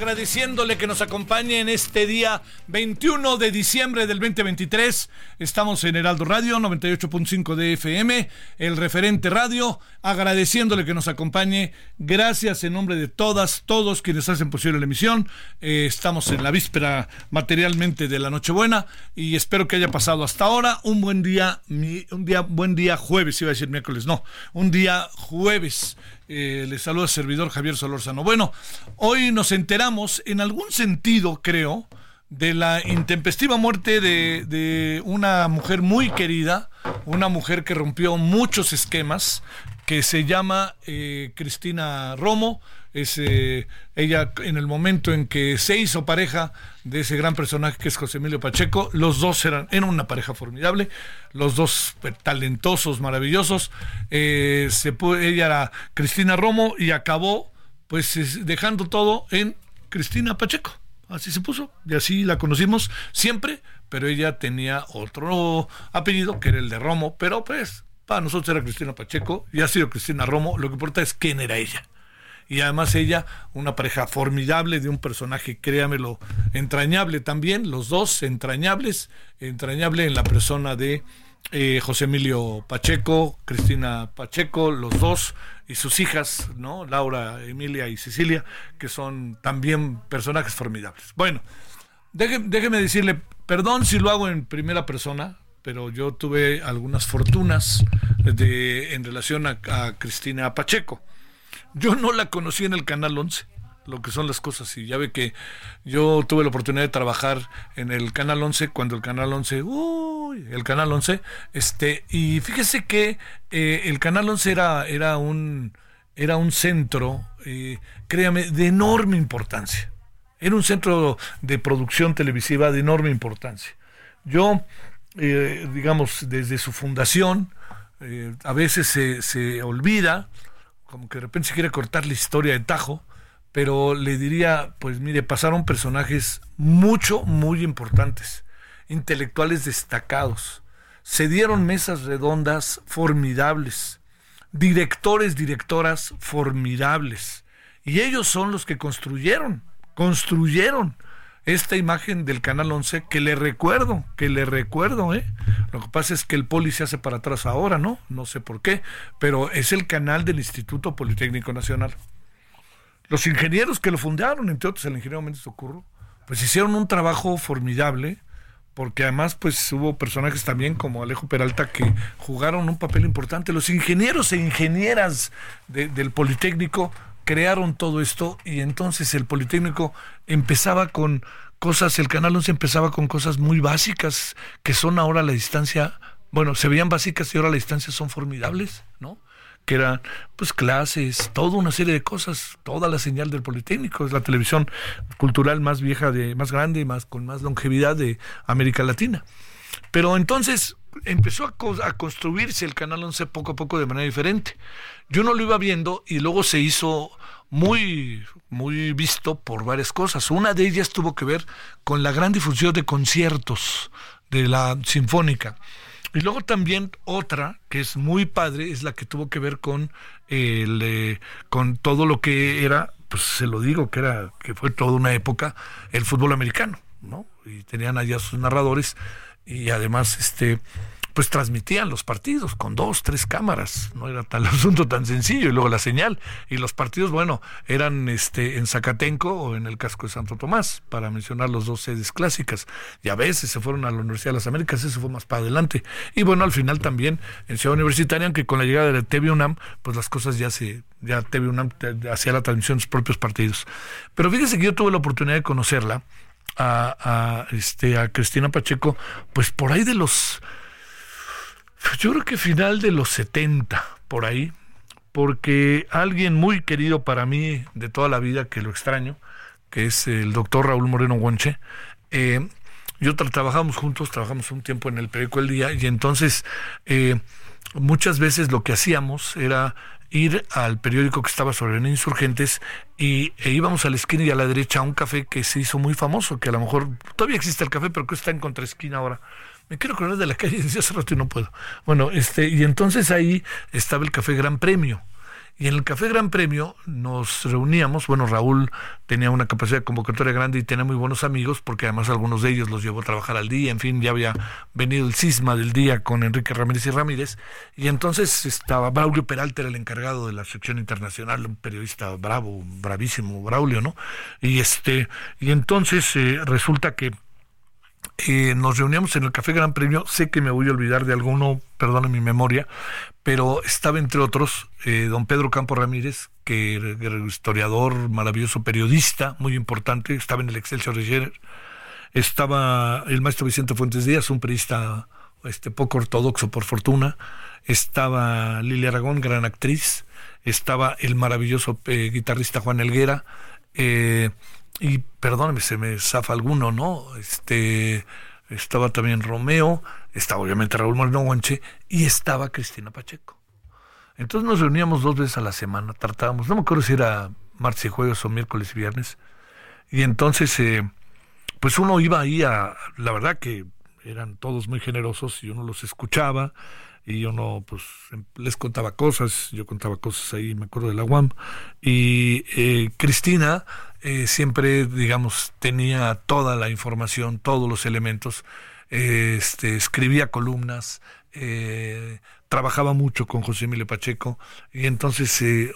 Agradeciéndole que nos acompañe en este día 21 de diciembre del 2023. Estamos en Heraldo Radio 98.5 de FM, el referente radio, agradeciéndole que nos acompañe. Gracias en nombre de todas, todos quienes hacen posible la emisión. Eh, estamos en la víspera materialmente de la Nochebuena y espero que haya pasado hasta ahora un buen día, un día, buen día jueves, iba a decir miércoles, no, un día jueves. Eh, les saluda el servidor Javier Solórzano. Bueno, hoy nos enteramos, en algún sentido, creo, de la intempestiva muerte de, de una mujer muy querida, una mujer que rompió muchos esquemas, que se llama eh, Cristina Romo. Es, eh, ella en el momento en que se hizo pareja de ese gran personaje que es José Emilio Pacheco, los dos eran, eran una pareja formidable, los dos eh, talentosos, maravillosos. Eh, se pu- ella era Cristina Romo y acabó pues es- dejando todo en Cristina Pacheco. Así se puso y así la conocimos siempre, pero ella tenía otro apellido que era el de Romo, pero pues para nosotros era Cristina Pacheco y ha sido Cristina Romo, lo que importa es quién era ella y además ella, una pareja formidable de un personaje, créamelo, entrañable también, los dos entrañables, entrañable en la persona de eh, José Emilio Pacheco, Cristina Pacheco, los dos y sus hijas, ¿no? Laura, Emilia y Cecilia, que son también personajes formidables. Bueno, déjeme decirle, perdón si lo hago en primera persona, pero yo tuve algunas fortunas de, en relación a Cristina Pacheco. Yo no la conocí en el Canal 11, lo que son las cosas. Y ya ve que yo tuve la oportunidad de trabajar en el Canal 11 cuando el Canal 11, uy, el Canal 11, este, y fíjese que eh, el Canal 11 era, era, un, era un centro, eh, créame, de enorme importancia. Era un centro de producción televisiva de enorme importancia. Yo, eh, digamos, desde su fundación, eh, a veces se, se olvida, como que de repente se quiere cortar la historia de Tajo, pero le diría, pues mire, pasaron personajes mucho, muy importantes, intelectuales destacados, se dieron mesas redondas formidables, directores, directoras formidables, y ellos son los que construyeron, construyeron esta imagen del Canal 11 que le recuerdo, que le recuerdo, ¿eh? Lo que pasa es que el poli se hace para atrás ahora, ¿no? No sé por qué, pero es el canal del Instituto Politécnico Nacional. Los ingenieros que lo fundaron, entre otros el ingeniero Méndez Ocurro, pues hicieron un trabajo formidable, porque además pues hubo personajes también como Alejo Peralta que jugaron un papel importante. Los ingenieros e ingenieras de- del Politécnico crearon todo esto y entonces el Politécnico empezaba con cosas, el Canal 11 empezaba con cosas muy básicas que son ahora a la distancia, bueno, se veían básicas y ahora a la distancia son formidables, ¿no? que eran pues clases, toda una serie de cosas, toda la señal del Politécnico, es la televisión cultural más vieja de más grande, más con más longevidad de América Latina. Pero entonces empezó a, a construirse el Canal 11 poco a poco de manera diferente. Yo no lo iba viendo y luego se hizo muy, muy visto por varias cosas. Una de ellas tuvo que ver con la gran difusión de conciertos de la Sinfónica. Y luego también otra que es muy padre es la que tuvo que ver con el, eh, con todo lo que era, pues se lo digo que era que fue toda una época el fútbol americano, ¿no? Y tenían allá sus narradores y además este pues transmitían los partidos con dos, tres cámaras, no era tal asunto tan sencillo, y luego la señal, y los partidos, bueno, eran este en Zacatenco o en el casco de Santo Tomás, para mencionar los dos sedes clásicas, y a veces se fueron a la Universidad de las Américas, eso fue más para adelante, y bueno, al final también en Ciudad Universitaria, aunque con la llegada de la TV UNAM, pues las cosas ya se, ya TV UNAM hacía la transmisión de sus propios partidos. Pero fíjese que yo tuve la oportunidad de conocerla, a, este, a Cristina Pacheco, pues por ahí de los yo creo que final de los 70, por ahí, porque alguien muy querido para mí de toda la vida, que lo extraño, que es el doctor Raúl Moreno Guanche, eh, yo trabajamos juntos, trabajamos un tiempo en el periódico El Día, y entonces eh, muchas veces lo que hacíamos era ir al periódico que estaba sobre insurgentes y e íbamos a la esquina y a la derecha a un café que se hizo muy famoso, que a lo mejor todavía existe el café, pero que está en contraesquina ahora, me quiero acordar de la calle, decía hace rato y no puedo. Bueno, este, y entonces ahí estaba el Café Gran Premio. Y en el Café Gran Premio nos reuníamos, bueno, Raúl tenía una capacidad de convocatoria grande y tenía muy buenos amigos, porque además algunos de ellos los llevó a trabajar al día, en fin, ya había venido el cisma del día con Enrique Ramírez y Ramírez, y entonces estaba Braulio Peralta, era el encargado de la sección internacional, un periodista bravo, bravísimo, Braulio, ¿no? Y este, y entonces eh, resulta que eh, nos reuníamos en el Café Gran Premio, sé que me voy a olvidar de alguno, perdone mi memoria, pero estaba entre otros eh, don Pedro Campo Ramírez, que era historiador, maravilloso periodista, muy importante, estaba en el Excelsior Reger, estaba el maestro Vicente Fuentes Díaz, un periodista este, poco ortodoxo por fortuna, estaba Lilia Aragón, gran actriz, estaba el maravilloso eh, guitarrista Juan Elguera, eh, y perdóneme, se me zafa alguno, ¿no? Este, estaba también Romeo, estaba obviamente Raúl Moreno Guanche y estaba Cristina Pacheco. Entonces nos reuníamos dos veces a la semana, tratábamos, no me acuerdo si era martes y jueves o miércoles y viernes, y entonces, eh, pues uno iba ahí a, la verdad que eran todos muy generosos y uno los escuchaba y uno pues em, les contaba cosas, yo contaba cosas ahí, me acuerdo de la UAM, y eh, Cristina eh, siempre, digamos, tenía toda la información, todos los elementos, este, escribía columnas, eh, trabajaba mucho con José Emilio Pacheco y entonces eh,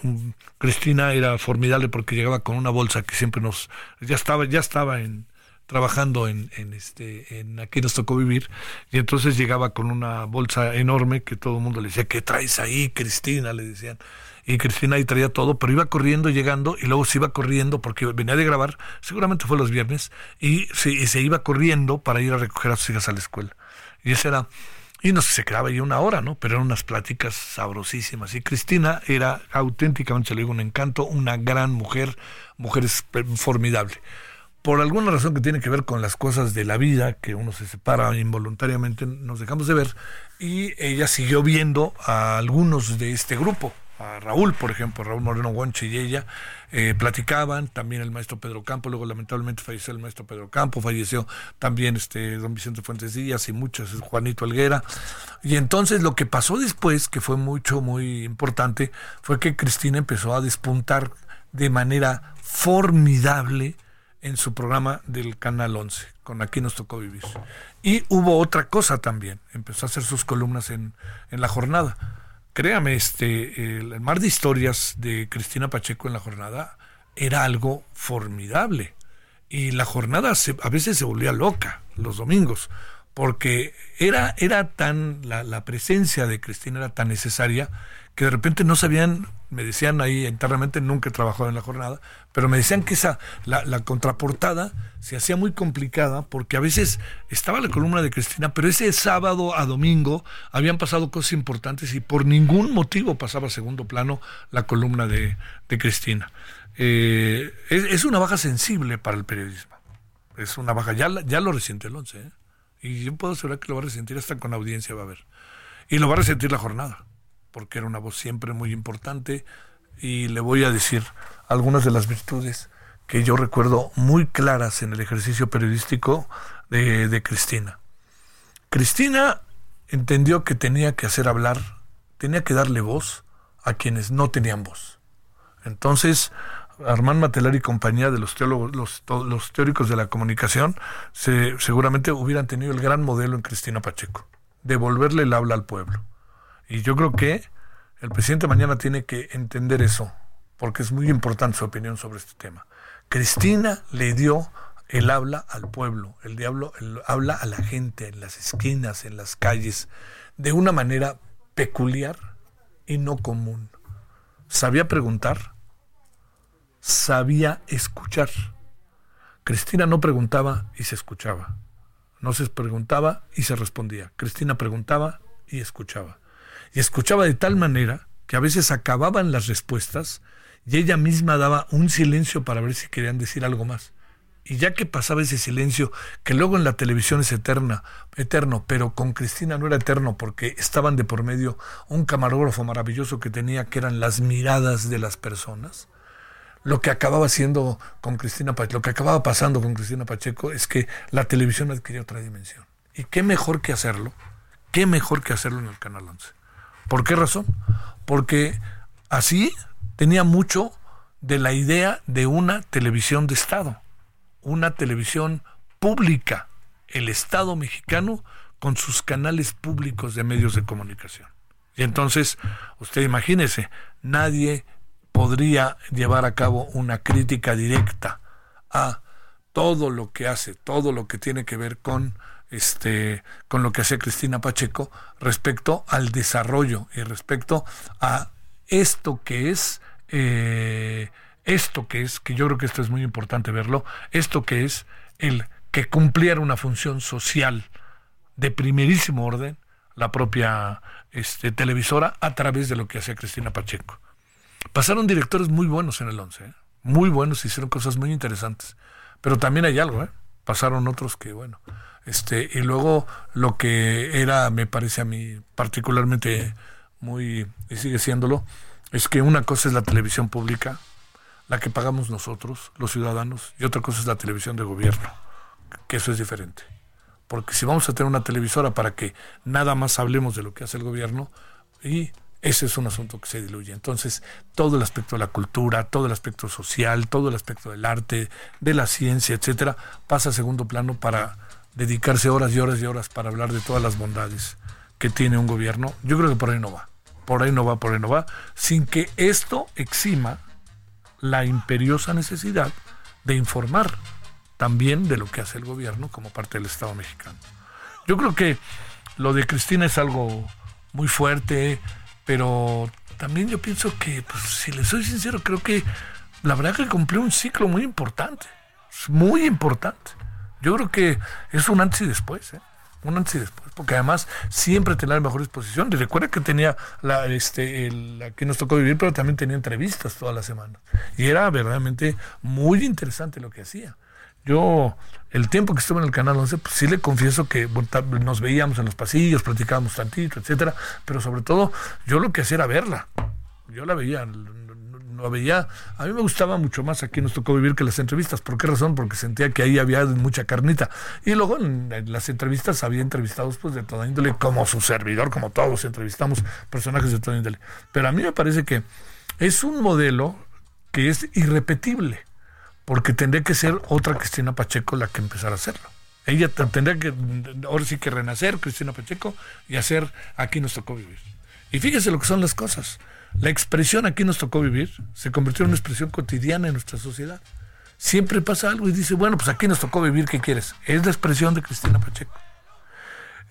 Cristina era formidable porque llegaba con una bolsa que siempre nos ya estaba ya estaba en trabajando en, en este en aquí nos tocó vivir y entonces llegaba con una bolsa enorme que todo el mundo le decía qué traes ahí Cristina le decían y Cristina ahí traía todo, pero iba corriendo, llegando, y luego se iba corriendo, porque venía de grabar, seguramente fue los viernes, y se, iba corriendo para ir a recoger a sus hijas a la escuela. Y ese era, y no sé, se quedaba ahí una hora, ¿no? Pero eran unas pláticas sabrosísimas. Y Cristina era auténticamente, se le digo, un encanto, una gran mujer, mujer formidable por alguna razón que tiene que ver con las cosas de la vida, que uno se separa involuntariamente, nos dejamos de ver, y ella siguió viendo a algunos de este grupo a Raúl, por ejemplo, Raúl Moreno Guanche y ella, eh, platicaban, también el maestro Pedro Campo, luego lamentablemente falleció el maestro Pedro Campo, falleció también este don Vicente Fuentes Díaz y muchos, Juanito Alguera. Y entonces lo que pasó después, que fue mucho, muy importante, fue que Cristina empezó a despuntar de manera formidable en su programa del Canal 11, con Aquí nos tocó vivir. Y hubo otra cosa también, empezó a hacer sus columnas en, en la jornada créame, este, el mar de historias de Cristina Pacheco en la jornada era algo formidable. Y la jornada a veces se volvía loca los domingos, porque era, era tan, la, la presencia de Cristina era tan necesaria que de repente no sabían, me decían ahí internamente, nunca he trabajado en la jornada, pero me decían que esa, la, contraportada se hacía muy complicada porque a veces estaba la columna de Cristina, pero ese sábado a domingo habían pasado cosas importantes y por ningún motivo pasaba a segundo plano la columna de, de Cristina. Eh, es, una baja sensible para el periodismo. Es una baja, ya, ya lo resiente el 11, ¿eh? y yo puedo asegurar que lo va a resentir hasta con audiencia va a haber. Y lo va a resentir la jornada porque era una voz siempre muy importante y le voy a decir algunas de las virtudes que yo recuerdo muy claras en el ejercicio periodístico de, Cristina. Cristina entendió que tenía que hacer hablar, tenía que darle voz a quienes no tenían voz. Entonces, Armand Matelar y compañía de los teólogos, los, teóricos de la comunicación, se, seguramente hubieran tenido el gran modelo en Cristina Pacheco, devolverle el habla al pueblo. Y yo creo que el presidente mañana tiene que entender eso, porque es muy importante su opinión sobre este tema. Cristina le dio el habla al pueblo, el diablo habla a la gente en las esquinas, en las calles, de una manera peculiar y no común. Sabía preguntar, sabía escuchar. Cristina no preguntaba y se escuchaba. No se preguntaba y se respondía. Cristina preguntaba y escuchaba. Y escuchaba de tal manera que a veces acababan las respuestas y ella misma daba un silencio para ver si querían decir algo más. Y ya que pasaba ese silencio, que luego en la televisión es eterna, eterno, pero con Cristina no era eterno porque estaban de por medio un camarógrafo maravilloso que tenía, que eran las miradas de las personas. Lo que acababa siendo con Cristina Pacheco, lo que acababa pasando con Cristina Pacheco es que la televisión adquirió otra dimensión. ¿Y qué mejor que hacerlo? ¿Qué mejor que hacerlo en el Canal 11? ¿Por qué razón? Porque así tenía mucho de la idea de una televisión de Estado, una televisión pública, el Estado mexicano con sus canales públicos de medios de comunicación. Y entonces, usted imagínese, nadie podría llevar a cabo una crítica directa a todo lo que hace, todo lo que tiene que ver con este con lo que hace Cristina Pacheco respecto al desarrollo y respecto a esto que es eh, esto que es, que yo creo que esto es muy importante verlo, esto que es el que cumpliera una función social de primerísimo orden la propia este, televisora a través de lo que hacía Cristina Pacheco. Pasaron directores muy buenos en el 11, ¿eh? muy buenos, hicieron cosas muy interesantes, pero también hay algo, ¿eh? pasaron otros que, bueno, este, y luego lo que era, me parece a mí particularmente muy, y sigue siéndolo, es que una cosa es la televisión pública, la que pagamos nosotros, los ciudadanos, y otra cosa es la televisión de gobierno, que eso es diferente. Porque si vamos a tener una televisora para que nada más hablemos de lo que hace el gobierno, y ese es un asunto que se diluye. Entonces, todo el aspecto de la cultura, todo el aspecto social, todo el aspecto del arte, de la ciencia, etcétera, pasa a segundo plano para dedicarse horas y horas y horas para hablar de todas las bondades que tiene un gobierno. Yo creo que por ahí no va por ahí no va, por ahí no va, sin que esto exima la imperiosa necesidad de informar también de lo que hace el gobierno como parte del Estado mexicano. Yo creo que lo de Cristina es algo muy fuerte, pero también yo pienso que, pues, si le soy sincero, creo que la verdad que cumplió un ciclo muy importante, muy importante. Yo creo que es un antes y después. ¿eh? un antes y después, porque además siempre tenía la mejor disposición. Y recuerda que tenía la, este, el, que nos tocó vivir, pero también tenía entrevistas todas las semanas. Y era verdaderamente muy interesante lo que hacía. Yo, el tiempo que estuve en el Canal 11, pues sí le confieso que nos veíamos en los pasillos, platicábamos tantito, etcétera, pero sobre todo yo lo que hacía era verla. Yo la veía, no veía. A mí me gustaba mucho más aquí nos tocó vivir que las entrevistas. ¿Por qué razón? Porque sentía que ahí había mucha carnita. Y luego en, las entrevistas había entrevistados pues de toda índole, como su servidor, como todos entrevistamos personajes de toda índole. Pero a mí me parece que es un modelo que es irrepetible, porque tendría que ser otra Cristina Pacheco la que empezara a hacerlo. Ella tendría que, ahora sí que renacer, Cristina Pacheco, y hacer aquí nos tocó vivir. Y fíjese lo que son las cosas. La expresión aquí nos tocó vivir se convirtió en una expresión cotidiana en nuestra sociedad. Siempre pasa algo y dice, bueno, pues aquí nos tocó vivir, ¿qué quieres? Es la expresión de Cristina Pacheco.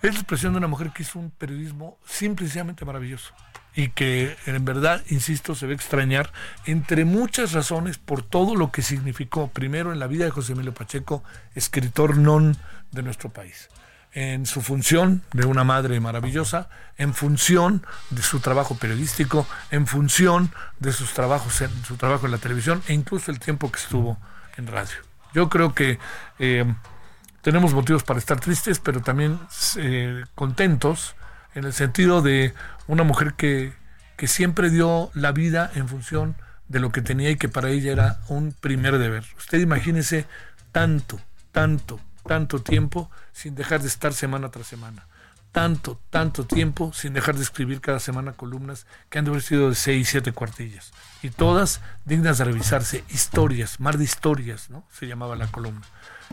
Es la expresión de una mujer que hizo un periodismo simplemente maravilloso y que en verdad, insisto, se ve extrañar entre muchas razones por todo lo que significó primero en la vida de José Emilio Pacheco, escritor non de nuestro país en su función de una madre maravillosa, en función de su trabajo periodístico, en función de sus trabajos en, su trabajo en la televisión e incluso el tiempo que estuvo en radio. Yo creo que eh, tenemos motivos para estar tristes, pero también eh, contentos en el sentido de una mujer que, que siempre dio la vida en función de lo que tenía y que para ella era un primer deber. Usted imagínese tanto, tanto, tanto tiempo sin dejar de estar semana tras semana. tanto, tanto tiempo sin dejar de escribir cada semana columnas que han de haber sido de seis, siete cuartillas. Y todas dignas de revisarse. Historias, mar de historias, ¿no? Se llamaba la columna.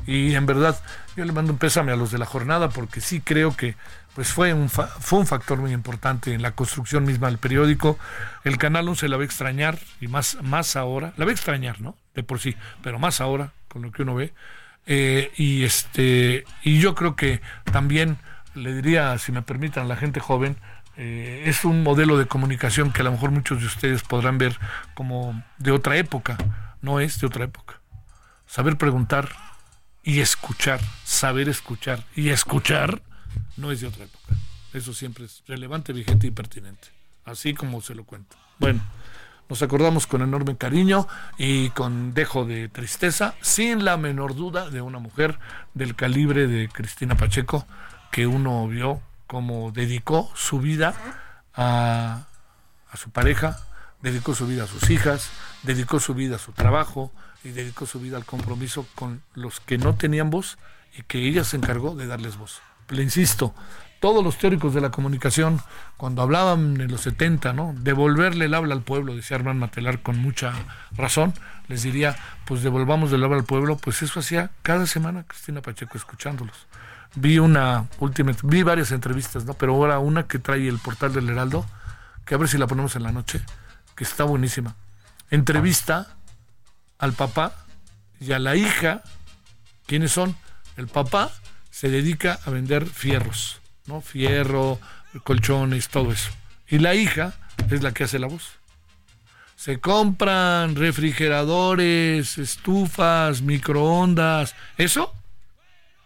Y en verdad, yo le mando un pésame a los de la jornada porque sí creo que pues fue un, fue un factor muy importante en la construcción misma del periódico. El Canal 11 la va a extrañar y más, más ahora, la va a extrañar, ¿no? De por sí, pero más ahora, con lo que uno ve. Eh, y, este, y yo creo que también le diría, si me permitan, la gente joven, eh, es un modelo de comunicación que a lo mejor muchos de ustedes podrán ver como de otra época, no es de otra época. Saber preguntar y escuchar, saber escuchar y escuchar no es de otra época. Eso siempre es relevante, vigente y pertinente, así como se lo cuento. Bueno, nos acordamos con enorme cariño y con dejo de tristeza, sin la menor duda, de una mujer del calibre de Cristina Pacheco, que uno vio como dedicó su vida a, a su pareja, dedicó su vida a sus hijas, dedicó su vida a su trabajo y dedicó su vida al compromiso con los que no tenían voz y que ella se encargó de darles voz. Le insisto, todos los teóricos de la comunicación, cuando hablaban en los 70, ¿no? Devolverle el habla al pueblo, decía Armand Matelar con mucha razón, les diría, pues devolvamos el habla al pueblo, pues eso hacía cada semana Cristina Pacheco escuchándolos. Vi una última, vi varias entrevistas, ¿no? Pero ahora una que trae el portal del Heraldo, que a ver si la ponemos en la noche, que está buenísima. Entrevista al papá y a la hija, ¿quiénes son? El papá se dedica a vender fierros, Fierro, colchones, todo eso. Y la hija es la que hace la voz. Se compran refrigeradores, estufas, microondas. Eso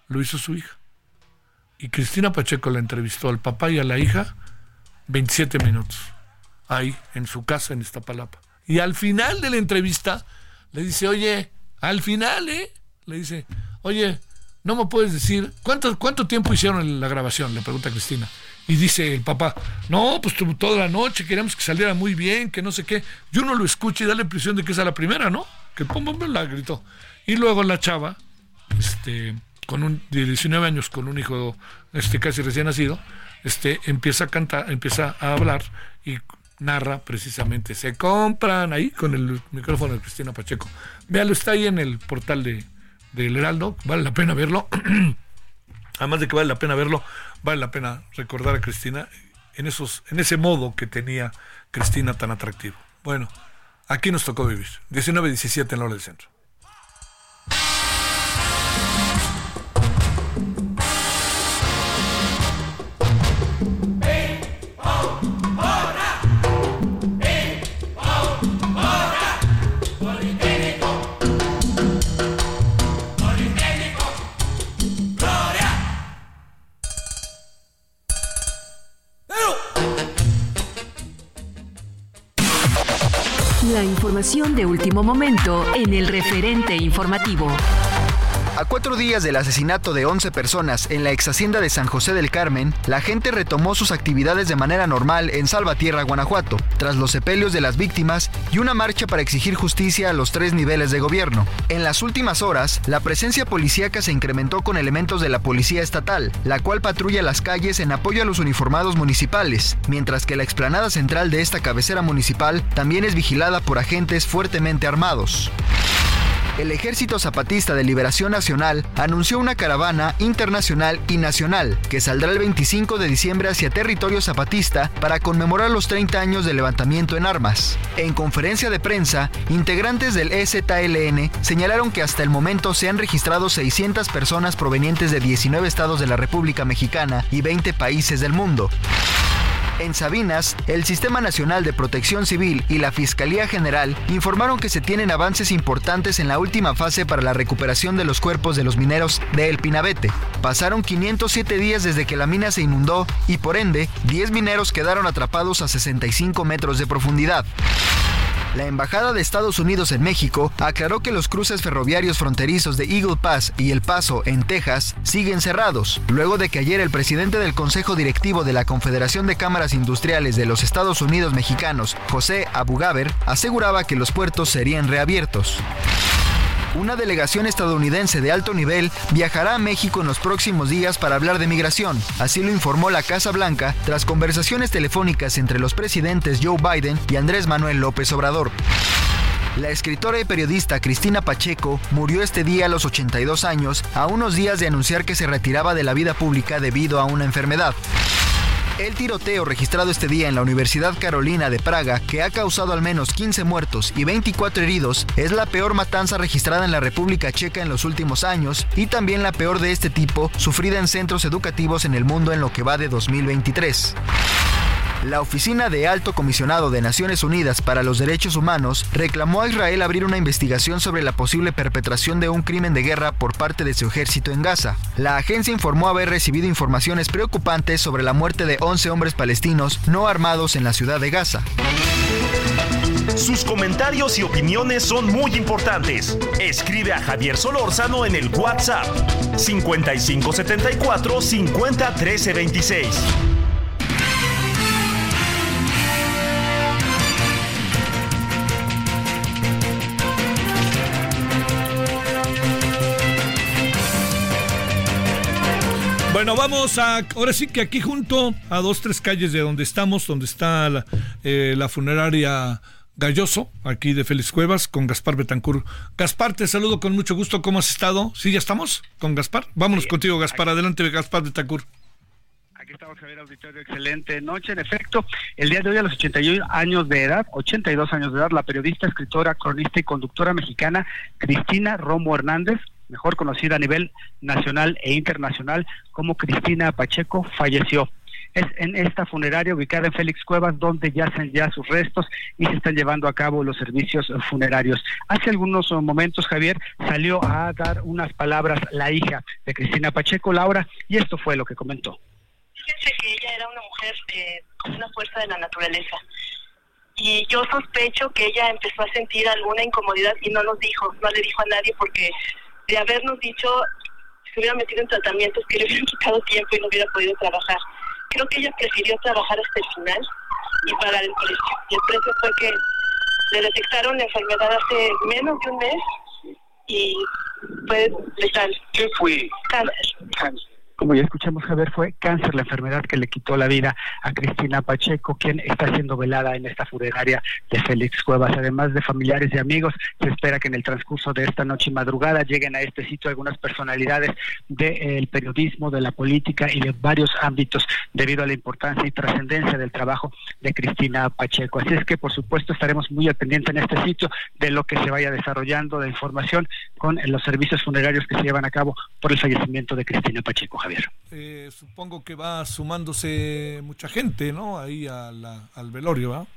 lo hizo su hija. Y Cristina Pacheco la entrevistó al papá y a la hija 27 minutos. Ahí, en su casa en Iztapalapa. Y al final de la entrevista le dice, oye, al final, ¿eh? Le dice, oye, no me puedes decir, ¿cuánto, cuánto tiempo hicieron la grabación? Le pregunta Cristina. Y dice el papá, no, pues toda la noche, queríamos que saliera muy bien, que no sé qué. Yo no lo escucho y da la impresión de que es la primera, ¿no? Que pum, pum, la gritó. Y luego la chava, este, con un, de 19 años, con un hijo este, casi recién nacido, este, empieza a cantar, empieza a hablar y narra precisamente. Se compran ahí con el micrófono de Cristina Pacheco. Véalo, está ahí en el portal de, del Heraldo, vale la pena verlo. Además de que vale la pena verlo, vale la pena recordar a Cristina en, esos, en ese modo que tenía Cristina tan atractivo. Bueno, aquí nos tocó vivir. 19-17 en la hora del centro. Información de último momento en el referente informativo. A cuatro días del asesinato de 11 personas en la ex hacienda de San José del Carmen, la gente retomó sus actividades de manera normal en Salvatierra, Guanajuato, tras los sepelios de las víctimas y una marcha para exigir justicia a los tres niveles de gobierno. En las últimas horas, la presencia policíaca se incrementó con elementos de la Policía Estatal, la cual patrulla las calles en apoyo a los uniformados municipales, mientras que la explanada central de esta cabecera municipal también es vigilada por agentes fuertemente armados el Ejército Zapatista de Liberación Nacional anunció una caravana internacional y nacional que saldrá el 25 de diciembre hacia territorio zapatista para conmemorar los 30 años del levantamiento en armas. En conferencia de prensa, integrantes del EZLN señalaron que hasta el momento se han registrado 600 personas provenientes de 19 estados de la República Mexicana y 20 países del mundo. En Sabinas, el Sistema Nacional de Protección Civil y la Fiscalía General informaron que se tienen avances importantes en la última fase para la recuperación de los cuerpos de los mineros de El Pinabete. Pasaron 507 días desde que la mina se inundó y por ende 10 mineros quedaron atrapados a 65 metros de profundidad. La Embajada de Estados Unidos en México aclaró que los cruces ferroviarios fronterizos de Eagle Pass y El Paso, en Texas, siguen cerrados, luego de que ayer el presidente del Consejo Directivo de la Confederación de Cámaras Industriales de los Estados Unidos Mexicanos, José Abugaber, aseguraba que los puertos serían reabiertos. Una delegación estadounidense de alto nivel viajará a México en los próximos días para hablar de migración. Así lo informó la Casa Blanca tras conversaciones telefónicas entre los presidentes Joe Biden y Andrés Manuel López Obrador. La escritora y periodista Cristina Pacheco murió este día a los 82 años, a unos días de anunciar que se retiraba de la vida pública debido a una enfermedad. El tiroteo registrado este día en la Universidad Carolina de Praga, que ha causado al menos 15 muertos y 24 heridos, es la peor matanza registrada en la República Checa en los últimos años y también la peor de este tipo sufrida en centros educativos en el mundo en lo que va de 2023. La Oficina de Alto Comisionado de Naciones Unidas para los Derechos Humanos reclamó a Israel abrir una investigación sobre la posible perpetración de un crimen de guerra por parte de su ejército en Gaza. La agencia informó haber recibido informaciones preocupantes sobre la muerte de 11 hombres palestinos no armados en la ciudad de Gaza. Sus comentarios y opiniones son muy importantes. Escribe a Javier Solórzano en el WhatsApp 5574 50 26. Bueno, vamos a. Ahora sí que aquí junto a dos, tres calles de donde estamos, donde está la, eh, la funeraria Galloso, aquí de Félix Cuevas, con Gaspar Betancur. Gaspar, te saludo con mucho gusto. ¿Cómo has estado? ¿Sí, ya estamos con Gaspar? Vámonos contigo, Gaspar. Adelante, Gaspar Betancur. Aquí estamos, Javier Auditorio. Excelente noche. En efecto, el día de hoy, a los 81 años de edad, 82 años de edad, la periodista, escritora, cronista y conductora mexicana Cristina Romo Hernández mejor conocida a nivel nacional e internacional como Cristina Pacheco, falleció. Es en esta funeraria ubicada en Félix Cuevas donde yacen ya sus restos y se están llevando a cabo los servicios funerarios. Hace algunos momentos, Javier, salió a dar unas palabras la hija de Cristina Pacheco, Laura, y esto fue lo que comentó. Fíjense que ella era una mujer eh, con una fuerza de la naturaleza y yo sospecho que ella empezó a sentir alguna incomodidad y no nos dijo, no le dijo a nadie porque de habernos dicho, se hubiera metido en tratamientos que le hubieran quitado tiempo y no hubiera podido trabajar. Creo que ella prefirió trabajar hasta el final y pagar el precio. Y el precio fue que le detectaron la enfermedad hace menos de un mes y fue letal. ¿Qué fue? Cáncer como ya escuchamos, Javier, fue cáncer la enfermedad que le quitó la vida a Cristina Pacheco, quien está siendo velada en esta funeraria de Félix Cuevas. Además de familiares y amigos, se espera que en el transcurso de esta noche y madrugada lleguen a este sitio algunas personalidades del periodismo, de la política y de varios ámbitos debido a la importancia y trascendencia del trabajo de Cristina Pacheco. Así es que, por supuesto, estaremos muy al en este sitio de lo que se vaya desarrollando de información con los servicios funerarios que se llevan a cabo por el fallecimiento de Cristina Pacheco. Eh, supongo que va sumándose mucha gente, ¿no? Ahí al velorio, ¿va?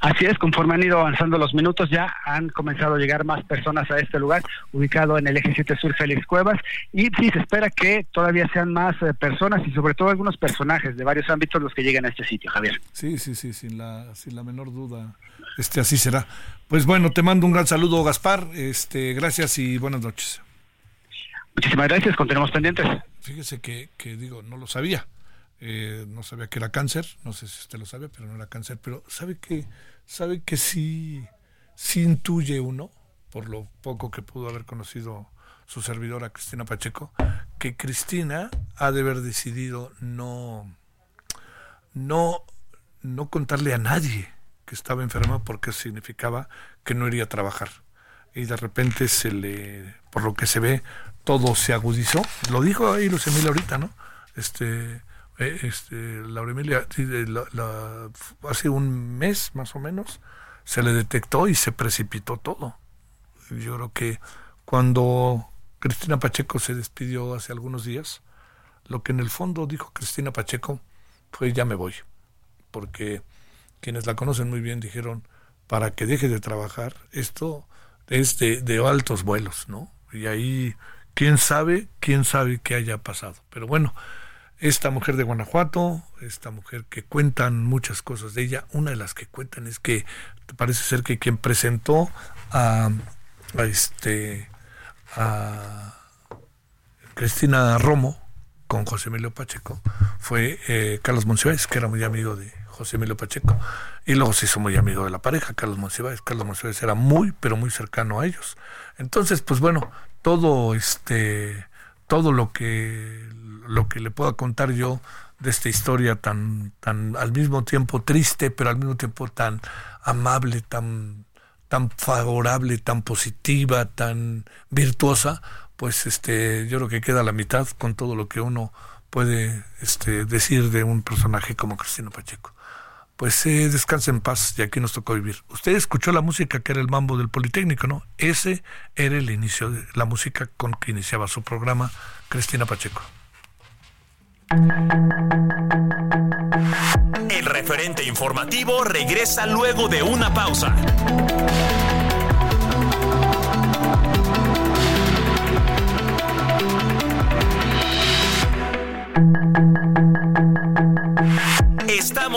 Así es, conforme han ido avanzando los minutos, ya han comenzado a llegar más personas a este lugar, ubicado en el eje 7 Sur Félix Cuevas, y sí, se espera que todavía sean más eh, personas y sobre todo algunos personajes de varios ámbitos los que lleguen a este sitio, Javier. Sí, sí, sí, sin la, sin la menor duda, este así será. Pues bueno, te mando un gran saludo, Gaspar, este, gracias y buenas noches. Muchísimas gracias, continuamos pendientes. Fíjese que, digo, no lo sabía. Eh, no sabía que era cáncer, no sé si usted lo sabe, pero no era cáncer, pero sabe que, sabe que sí, intuye uno, por lo poco que pudo haber conocido su servidora Cristina Pacheco, que Cristina ha de haber decidido no, no, no contarle a nadie que estaba enferma porque significaba que no iría a trabajar. Y de repente se le, por lo que se ve, todo se agudizó. Lo dijo ahí Luis Emilia ahorita, ¿no? Este, eh, este, Laura Emilia, hace un mes más o menos, se le detectó y se precipitó todo. Yo creo que cuando Cristina Pacheco se despidió hace algunos días, lo que en el fondo dijo Cristina Pacheco fue ya me voy, porque quienes la conocen muy bien dijeron, para que deje de trabajar, esto es de, de altos vuelos, ¿no? Y ahí quién sabe, quién sabe qué haya pasado. Pero bueno, esta mujer de Guanajuato, esta mujer que cuentan muchas cosas de ella, una de las que cuentan es que parece ser que quien presentó a, este a Cristina Romo con José Emilio Pacheco fue eh, Carlos Monsiváis, que era muy amigo de José Emilio Pacheco. Y luego se hizo muy amigo de la pareja, Carlos Monsiváis. Carlos Monsiváis era muy, pero muy cercano a ellos. Entonces, pues bueno, todo este, todo lo que, lo que le pueda contar yo de esta historia tan, tan al mismo tiempo triste, pero al mismo tiempo tan amable, tan, tan favorable, tan positiva, tan virtuosa, pues este, yo creo que queda a la mitad con todo lo que uno puede este, decir de un personaje como Cristina Pacheco. Pues eh, descanse en paz y aquí nos tocó vivir. Usted escuchó la música que era el mambo del Politécnico, ¿no? Ese era el inicio de la música con que iniciaba su programa Cristina Pacheco. El referente informativo regresa luego de una pausa.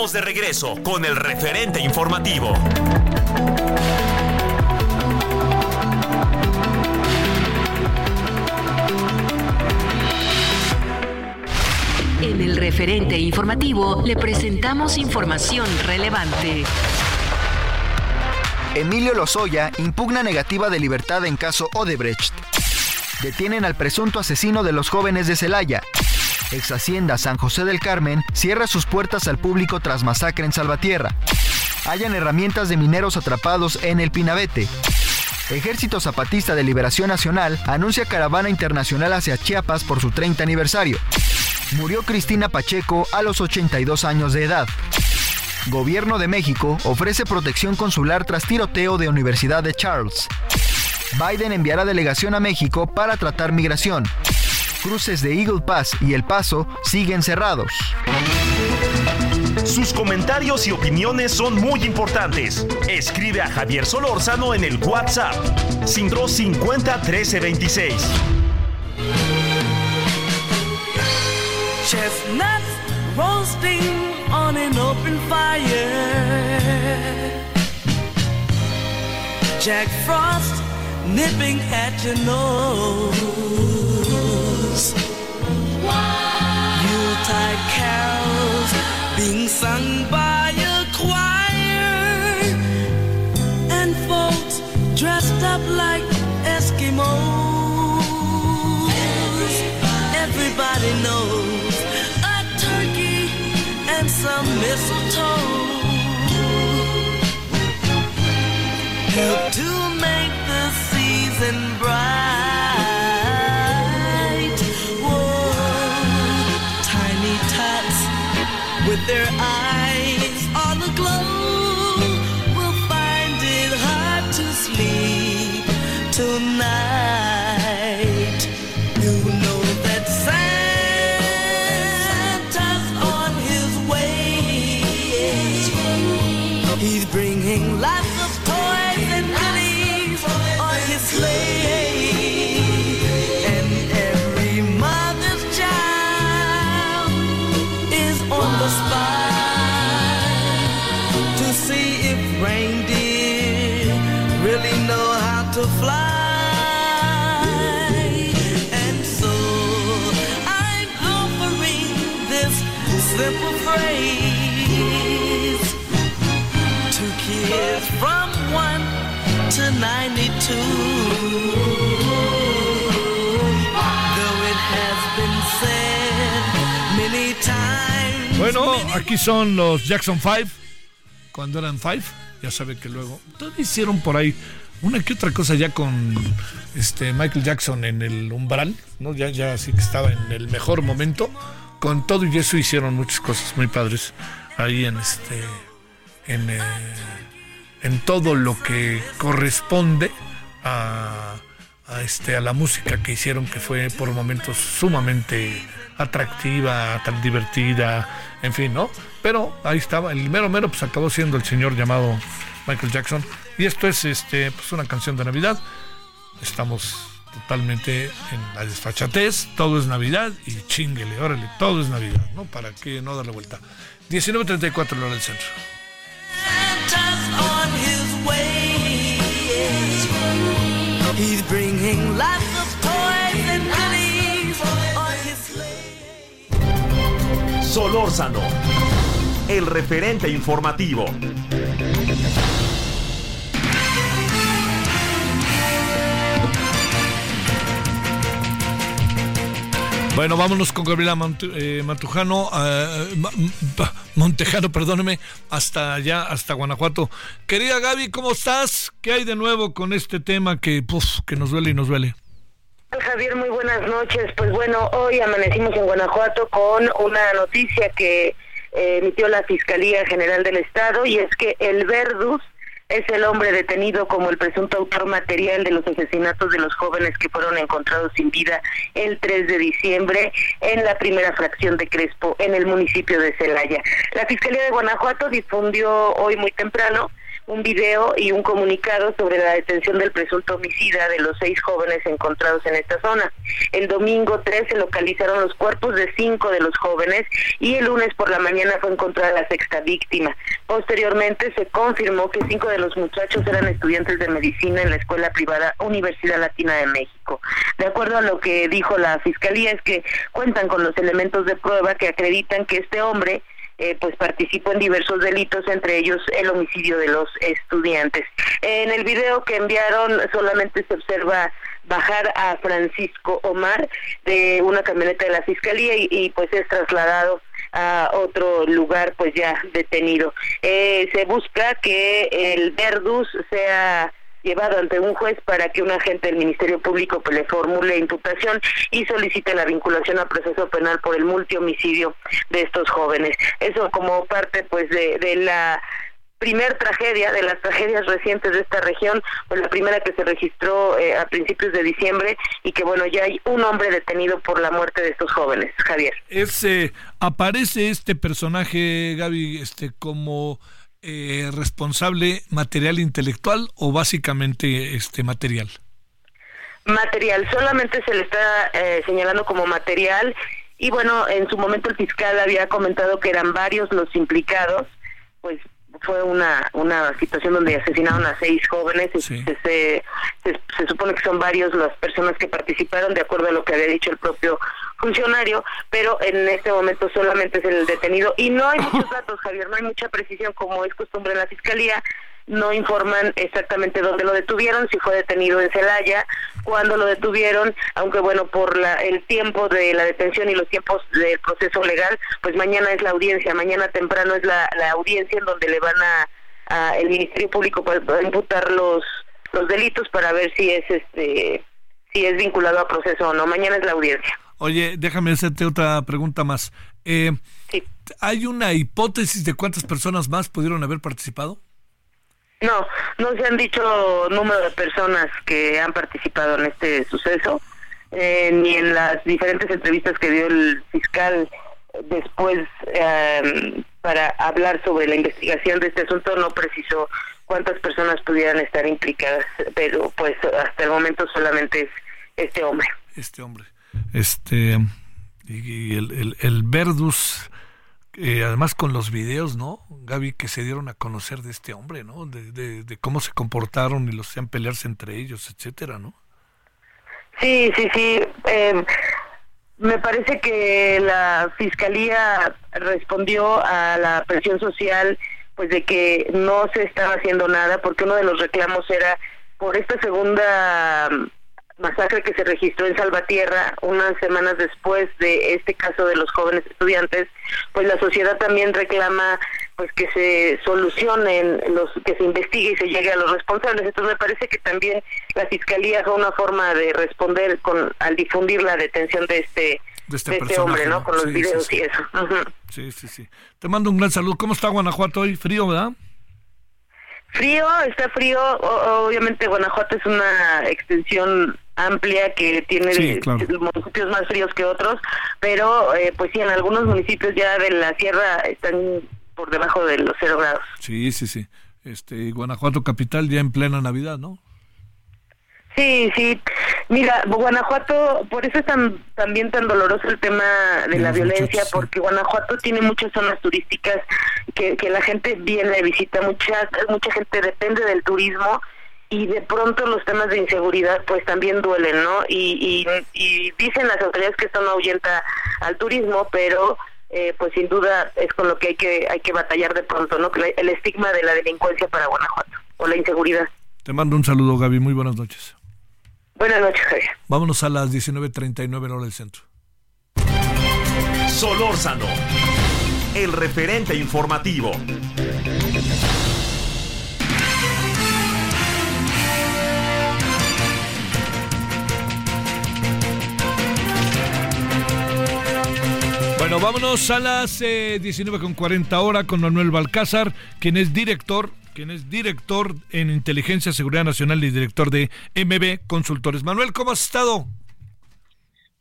Estamos de regreso con el referente informativo. En el referente informativo le presentamos información relevante. Emilio Lozoya impugna negativa de libertad en caso Odebrecht. Detienen al presunto asesino de los jóvenes de Celaya. Ex Hacienda San José del Carmen cierra sus puertas al público tras masacre en Salvatierra. Hayan herramientas de mineros atrapados en el Pinabete. Ejército Zapatista de Liberación Nacional anuncia caravana internacional hacia Chiapas por su 30 aniversario. Murió Cristina Pacheco a los 82 años de edad. Gobierno de México ofrece protección consular tras tiroteo de Universidad de Charles. Biden enviará delegación a México para tratar migración. Cruces de Eagle Pass y El Paso siguen cerrados. Sus comentarios y opiniones son muy importantes. Escribe a Javier Solórzano en el WhatsApp 50 13 26. Chestnuts roasting on an open fire. Jack Frost nipping at your nose. Yuletide carols being sung by a choir. And folks dressed up like Eskimos. Everybody knows a turkey and some mistletoe help to make the season bright. 92. Though it has been said many times. Bueno, aquí son los Jackson 5, cuando eran 5, ya sabe que luego, todavía hicieron por ahí una que otra cosa ya con este Michael Jackson en el umbral, ¿no? Ya, ya así que estaba en el mejor momento. Con todo y eso hicieron muchas cosas muy padres ahí en este, en, eh, en todo lo que corresponde a, este, a la música que hicieron, que fue por momentos sumamente atractiva, tan divertida, en fin, ¿no? Pero ahí estaba, el mero mero pues acabó siendo el señor llamado Michael Jackson. Y esto es este, pues una canción de Navidad. Estamos totalmente en la desfachatez, todo es Navidad y chinguele, órale, todo es Navidad, ¿no? Para que no darle vuelta. 19.34 la hora del centro. He's bringing lots of toys and goodies on his sleigh. Solórzano, el referente informativo. Bueno, vámonos con Gabriela Montu- eh, Mantujano, eh, Montejano, perdóneme, hasta allá, hasta Guanajuato. Querida Gaby, ¿cómo estás? ¿Qué hay de nuevo con este tema que, puf, que nos duele y nos duele? Javier, muy buenas noches. Pues bueno, hoy amanecimos en Guanajuato con una noticia que eh, emitió la Fiscalía General del Estado y es que el Verdus es el hombre detenido como el presunto autor material de los asesinatos de los jóvenes que fueron encontrados sin vida el 3 de diciembre en la primera fracción de Crespo en el municipio de Celaya. La Fiscalía de Guanajuato difundió hoy muy temprano un video y un comunicado sobre la detención del presunto homicida de los seis jóvenes encontrados en esta zona. El domingo 3 se localizaron los cuerpos de cinco de los jóvenes y el lunes por la mañana fue encontrada la sexta víctima. Posteriormente se confirmó que cinco de los muchachos eran estudiantes de medicina en la escuela privada Universidad Latina de México. De acuerdo a lo que dijo la fiscalía es que cuentan con los elementos de prueba que acreditan que este hombre eh, pues participó en diversos delitos, entre ellos el homicidio de los estudiantes. En el video que enviaron solamente se observa bajar a Francisco Omar de una camioneta de la fiscalía y, pues es trasladado a otro lugar pues ya detenido. Eh, se busca que el Verdus sea llevado ante un juez para que un agente del Ministerio Público pues, le formule imputación y solicite la vinculación a proceso penal por el multihomicidio de estos jóvenes. Eso como parte pues de, de la primer tragedia, de las tragedias recientes de esta región, pues la primera que se registró eh, a principios de diciembre y que bueno, ya hay un hombre detenido por la muerte de estos jóvenes, Javier. Es, eh, ¿Aparece este personaje, Gaby, este, como eh, responsable material intelectual o básicamente este material? Material, solamente se le está eh, señalando como material y bueno, en su momento el fiscal había comentado que eran varios los implicados, pues fue una una situación donde asesinaron a seis jóvenes Sí. se, se, se- se supone que son varios las personas que participaron de acuerdo a lo que había dicho el propio funcionario pero en este momento solamente es el detenido y no hay muchos datos Javier no hay mucha precisión como es costumbre en la fiscalía no informan exactamente dónde lo detuvieron, si fue detenido en Celaya, cuándo lo detuvieron, aunque bueno, por la, el tiempo de la detención y los tiempos del proceso legal, pues mañana es la audiencia, mañana temprano es la, la audiencia en donde le van a, a el Ministerio Público para para imputar los los delitos para ver si es este si es vinculado a proceso o no. Mañana es la audiencia. Oye, déjame hacerte otra pregunta más. Eh, Sí. ¿Hay una hipótesis de cuántas personas más pudieron haber participado? No, no se han dicho número de personas que han participado en este suceso, eh, ni en las diferentes entrevistas que dio el fiscal después eh, para hablar sobre la investigación de este asunto, no precisó cuántas personas pudieran estar implicadas, pero pues hasta el momento solamente es este hombre. Este hombre. Este. Y, el, el, el Verdus. Eh, además con los videos, ¿no? Gaby, que se dieron a conocer de este hombre, ¿no? De, cómo se comportaron y los hacían pelearse entre ellos, etcétera, ¿no? Sí, sí, sí. eh, me parece que la fiscalía respondió a la presión social, pues de que no se estaba haciendo nada, porque uno de los reclamos era por esta segunda masacre que se registró en Salvatierra unas semanas después de este caso de los jóvenes estudiantes, pues la sociedad también reclama pues que se solucionen los que se investigue y se llegue a los responsables. Entonces me parece que también la fiscalía fue una forma de responder con al difundir la detención de este De este de este hombre, ¿no? Con los Sí, videos sí, sí. y eso. Sí, sí, sí. Te mando un gran saludo. ¿Cómo está Guanajuato hoy? Frío, ¿verdad? Frío, está frío. O- obviamente Guanajuato es una extensión amplia que tiene Sí, claro. municipios más fríos que otros, pero eh, pues sí, en algunos municipios ya de la sierra están por debajo de los cero grados. Sí, sí, sí. Este, Guanajuato capital ya en plena Navidad, ¿no? Sí, sí. Mira, Guanajuato, por eso es tan, también tan doloroso el tema de la violencia, muchachos, porque Guanajuato tiene muchas zonas turísticas que, que la gente viene, visita, mucha, mucha gente depende del turismo y de pronto los temas de inseguridad pues también duelen, ¿no? Y, y, y dicen las autoridades que esto no ahuyenta al turismo, pero eh, pues sin duda es con lo que hay que hay que batallar de pronto, ¿no? El estigma de la delincuencia para Guanajuato o la inseguridad. Te mando un saludo, Gaby. Muy buenas noches. Buenas noches, Javier. Vámonos a las 19.39 en hora del centro. Solórzano, el referente informativo. Bueno, vámonos a las eh, 19.40 hora con Manuel Balcázar, quien es director, quien es director en Inteligencia, Seguridad Nacional y director de MB Consultores. Manuel, ¿cómo has estado?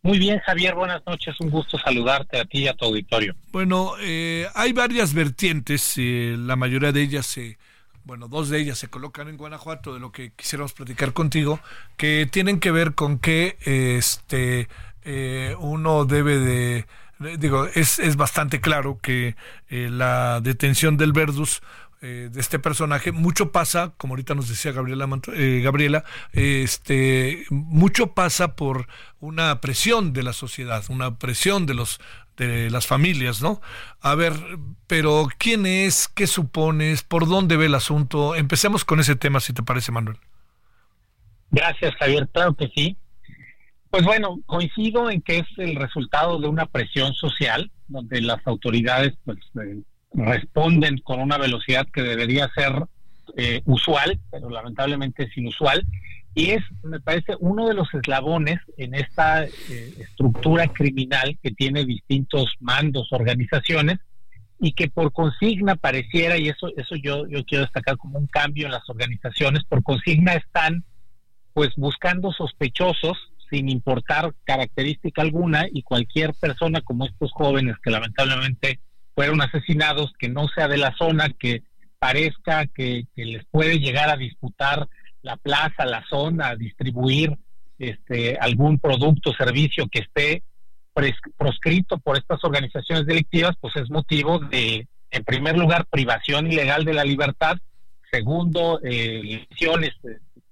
Muy bien, Javier, buenas noches. Un gusto saludarte a ti y a tu auditorio. Bueno, eh, hay varias vertientes, eh, la mayoría de ellas se... Bueno, dos de ellas se colocan en Guanajuato, de lo que quisiéramos platicar contigo, que tienen que ver con que este eh, uno debe de digo, es, es bastante claro que eh, la detención del Verdus eh, de este personaje, mucho pasa, como ahorita nos decía Gabriela, eh, Gabriela, este, mucho pasa por una presión de la sociedad, una presión de los de las familias, ¿no? A ver, pero ¿quién es? ¿Qué supones? ¿Por dónde ve el asunto? Empecemos con ese tema, si te parece, Manuel. Gracias, Javier. Claro que sí. Pues bueno, coincido en que es el resultado de una presión social, donde las autoridades pues eh, responden con una velocidad que debería ser eh, usual, pero lamentablemente es inusual. Y es, me parece, uno de los eslabones en esta eh, estructura criminal que tiene distintos mandos, organizaciones, y que por consigna pareciera, y eso, eso yo, yo quiero destacar como un cambio en las organizaciones, por consigna están pues buscando sospechosos sin importar característica alguna y cualquier persona como estos jóvenes que lamentablemente fueron asesinados, que no sea de la zona, que parezca que, les puede llegar a disputar la plaza, la zona, distribuir este algún producto servicio que esté proscrito por estas organizaciones delictivas, pues es motivo de, en primer lugar, privación ilegal de la libertad, segundo, eh, lesiones,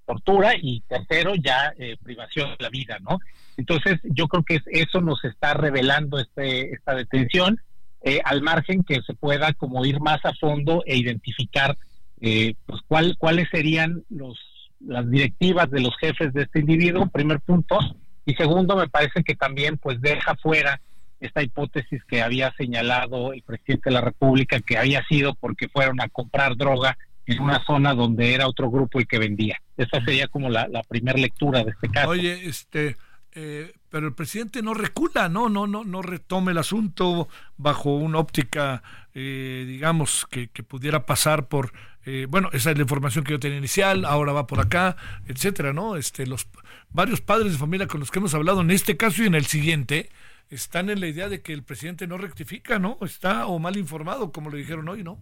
tortura y tercero, ya eh, privación de la vida, ¿no? Entonces, yo creo que es- eso nos está revelando este, esta detención, eh, al margen que se pueda como ir más a fondo e identificar eh, pues cuál, cuáles serían los las directivas de los jefes de este individuo, primer punto, y segundo, me parece que también pues deja fuera esta hipótesis que había señalado el presidente de la República, que había sido porque fueron a comprar droga en una zona donde era otro grupo el que vendía. Esa sería como la, la primera lectura de este caso. Oye, este, eh, pero el presidente no recula, no, no, no, no retome el asunto bajo una óptica, eh, digamos, que, que pudiera pasar por, eh, bueno, esa es la información que yo tenía inicial, ahora va por acá, etcétera, ¿no? Este, los varios padres de familia con los que hemos hablado en este caso y en el siguiente están en la idea de que el presidente no rectifica, ¿no? Está o mal informado, como le dijeron hoy, ¿no?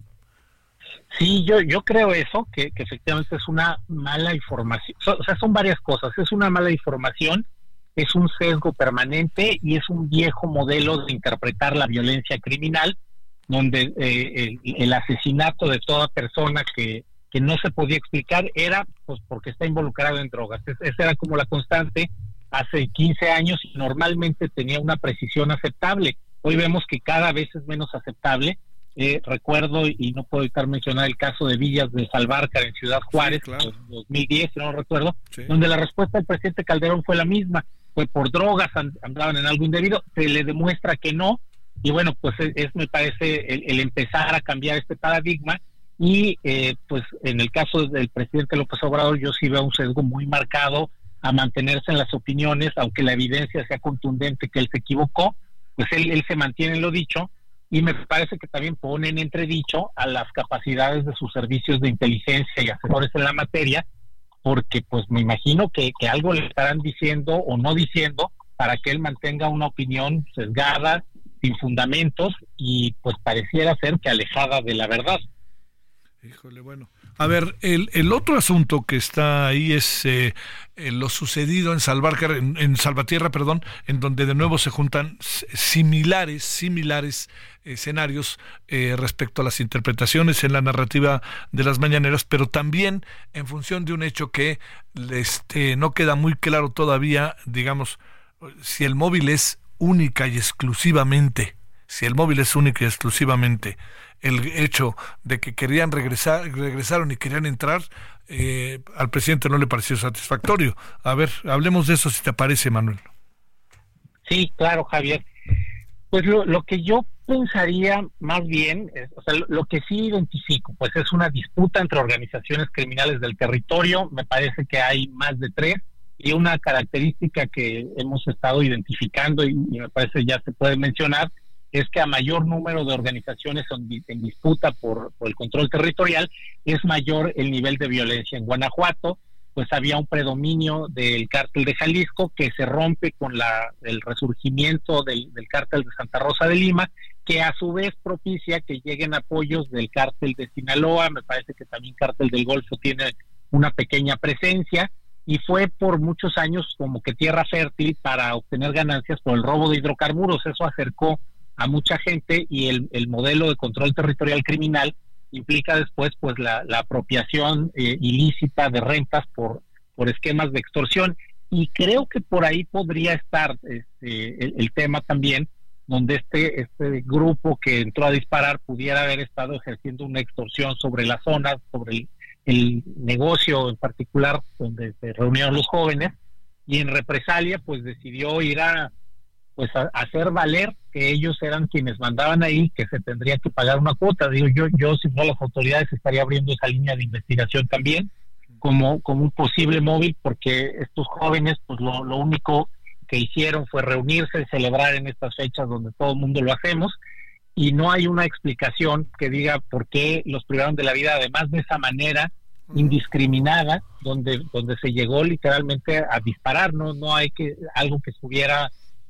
Sí, yo, yo creo eso, que, que efectivamente es una mala información. O sea, son varias cosas. Es una mala información, es un sesgo permanente y es un viejo modelo de interpretar la violencia criminal, donde eh, el, asesinato de toda persona que, que no se podía explicar era pues porque está involucrado en drogas. Es- esa era como la constante hace 15 años y normalmente tenía una precisión aceptable. Hoy vemos que cada vez es menos aceptable. Eh, recuerdo, y no puedo evitar mencionar el caso de Villas de Salvarcar en Ciudad Juárez, en 2010, si no recuerdo, donde la respuesta del presidente Calderón fue la misma, fue por drogas, and- andaban en algo indebido, se le demuestra que no, y bueno, pues es, es, me parece el, el empezar a cambiar este paradigma, y eh, pues en el caso del presidente López Obrador yo sí veo un sesgo muy marcado a mantenerse en las opiniones, aunque la evidencia sea contundente que él se equivocó, pues él, él se mantiene en lo dicho, y me parece que también pone en entredicho a las capacidades de sus servicios de inteligencia y asesores en la materia, porque pues me imagino que, que algo le estarán diciendo o no diciendo para que él mantenga una opinión sesgada, sin fundamentos y pues pareciera ser que alejada de la verdad. Híjole, bueno. A ver, el, el otro asunto que está ahí es eh, eh, lo sucedido en Salvarcar, en, Salvatierra, perdón, en donde de nuevo se juntan similares, similares escenarios eh, respecto a las interpretaciones en la narrativa de las mañaneras, pero también en función de un hecho que este, no queda muy claro todavía, digamos, si el móvil es única y exclusivamente si el móvil es único y exclusivamente el hecho de que querían regresar, regresaron y querían entrar, eh, al presidente no le pareció satisfactorio. A ver, hablemos de eso si te parece, Manuel. Sí, claro, Javier. Pues lo, lo que yo pensaría más bien, o sea, lo, lo que sí identifico, pues es una disputa entre organizaciones criminales del territorio, me parece que hay más de tres, y una característica que hemos estado identificando y, y me parece ya se puede mencionar, es que a mayor número de organizaciones en, di- en disputa por, por el control territorial, es mayor el nivel de violencia. En Guanajuato, pues había un predominio del cártel de Jalisco que se rompe con la, el resurgimiento del, del cártel de Santa Rosa de Lima, que a su vez propicia que lleguen apoyos del cártel de Sinaloa, me parece que también cártel del Golfo tiene una pequeña presencia, y fue por muchos años como que tierra fértil para obtener ganancias por el robo de hidrocarburos. Eso acercó a mucha gente y el, el modelo de control territorial criminal implica después pues la, la apropiación eh, ilícita de rentas por, por esquemas de extorsión. Y creo que por ahí podría estar este, el, el tema también donde este, este grupo que entró a disparar pudiera haber estado ejerciendo una extorsión sobre la zona, sobre el, el negocio en particular donde se reunieron los jóvenes y en represalia pues decidió ir a pues a, hacer valer que ellos eran quienes mandaban ahí que se tendría que pagar una cuota. Digo yo yo si no las autoridades estaría abriendo esa línea de investigación también como como un posible móvil porque estos jóvenes pues lo, lo único que hicieron fue reunirse y celebrar en estas fechas donde todo el mundo lo hacemos. Y no hay una explicación que diga por qué los privaron de la vida además de esa manera indiscriminada donde donde se llegó literalmente a disparar no no hay que algo que estuviera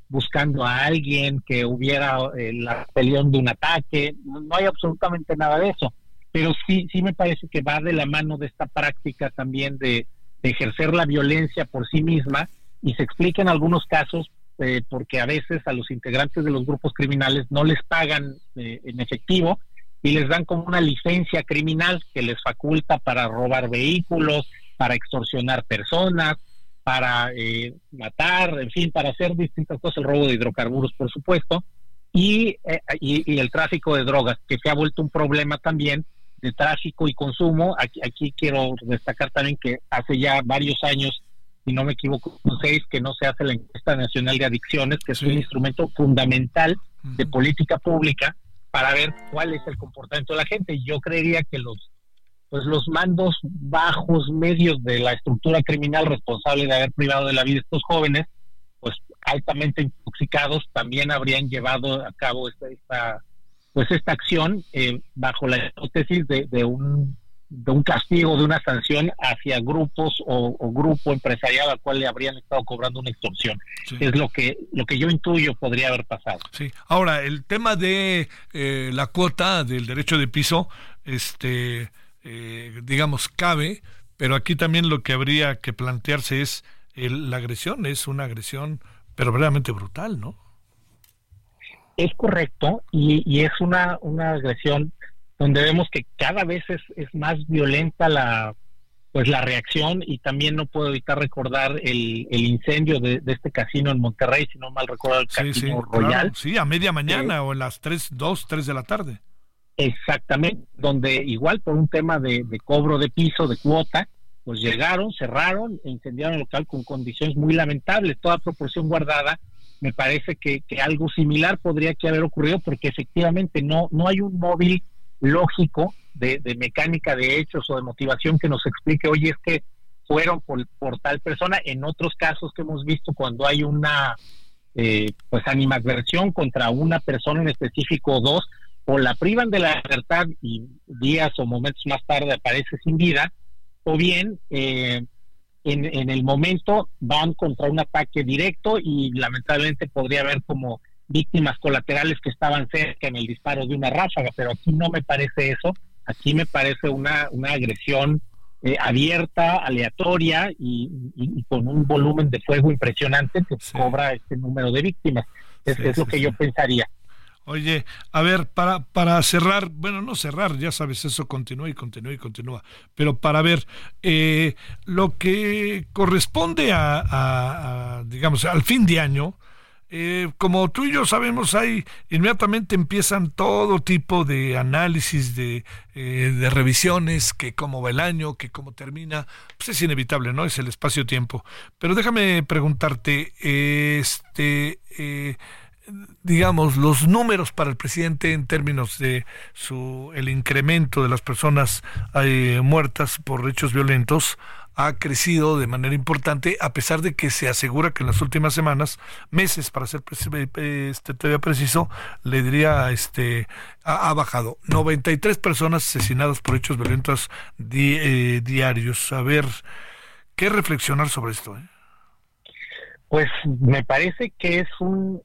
buscando a alguien que hubiera eh, la rebelión de un ataque no, hay absolutamente nada de eso. Pero sí sí me parece que va de la mano de esta práctica también de, de ejercer la violencia por sí misma y se explica en algunos casos eh, porque a veces a los integrantes de los grupos criminales no les pagan eh, en efectivo y les dan como una licencia criminal que les faculta para robar vehículos, para extorsionar personas, para eh, matar, en fin, para hacer distintas cosas, el robo de hidrocarburos, por supuesto, y, eh, y, y el tráfico de drogas, que se ha vuelto un problema también de tráfico y consumo. Aquí, aquí quiero destacar también que hace ya varios años si no me equivoco, seis, que no se hace la encuesta nacional de adicciones, que es un instrumento fundamental de política pública para ver cuál es el comportamiento de la gente. Yo creería que los pues los mandos bajos medios de la estructura criminal responsable de haber privado de la vida a estos jóvenes, pues altamente intoxicados, también habrían llevado a cabo esta, esta pues esta acción eh, bajo la hipótesis de, de un de un castigo, de una sanción hacia grupos o, o, grupo empresarial al cual le habrían estado cobrando una extorsión. Sí. Es lo que lo que yo intuyo podría haber pasado. Sí. Ahora, el tema de eh, la cuota del derecho de piso, este, eh, digamos, cabe, pero aquí también lo que habría que plantearse es el, la agresión, es una agresión, pero verdaderamente brutal, ¿no? Es correcto y, y es una, una agresión donde vemos que cada vez es, es, más violenta la pues la reacción y también no puedo evitar recordar el, el incendio de, de, este casino en Monterrey, si no mal recuerdo el casino sí, Royal. Claro, sí, a media mañana eh, o en las 3, 2, 3 de la tarde. Exactamente, donde igual por un tema de, de cobro de piso, de cuota, pues llegaron, cerraron e incendiaron el local con condiciones muy lamentables, toda proporción guardada. Me parece que, que algo similar podría haber ocurrido porque efectivamente no, no hay un móvil lógico de, de, mecánica de hechos o de motivación que nos explique, oye, es que fueron por, por tal persona. En otros casos que hemos visto, cuando hay una eh, pues animadversión contra una persona en específico o dos, o la privan de la libertad y días o momentos más tarde aparece sin vida, o bien eh, en, en el momento van contra un ataque directo y lamentablemente podría haber como víctimas colaterales que estaban cerca en el disparo de una ráfaga, pero aquí no me parece eso, aquí me parece una, una agresión eh, abierta, aleatoria y, y, y, con un volumen de fuego impresionante que sí. cobra este número de víctimas. Es, sí, es sí, lo que yo pensaría. Oye, a ver, para, para cerrar, bueno, no cerrar, ya sabes, eso continúa y continúa y continúa, pero para ver, eh, lo que corresponde a, a, digamos, al fin de año, Eh, como tú y yo sabemos, hay inmediatamente empiezan todo tipo de análisis, de, eh, de revisiones, que cómo va el año, que cómo termina, pues es inevitable, ¿no? Es el espacio-tiempo. Pero déjame preguntarte, este, eh, digamos, los números para el presidente en términos de su el incremento de las personas eh, muertas por hechos violentos ha crecido de manera importante a pesar de que se asegura que en las últimas semanas, meses para ser este, todavía preciso, le diría este ha, bajado 93 personas asesinadas por hechos violentos eh, diarios. A ver, ¿qué reflexionar sobre esto? Eh? Pues me parece que es un,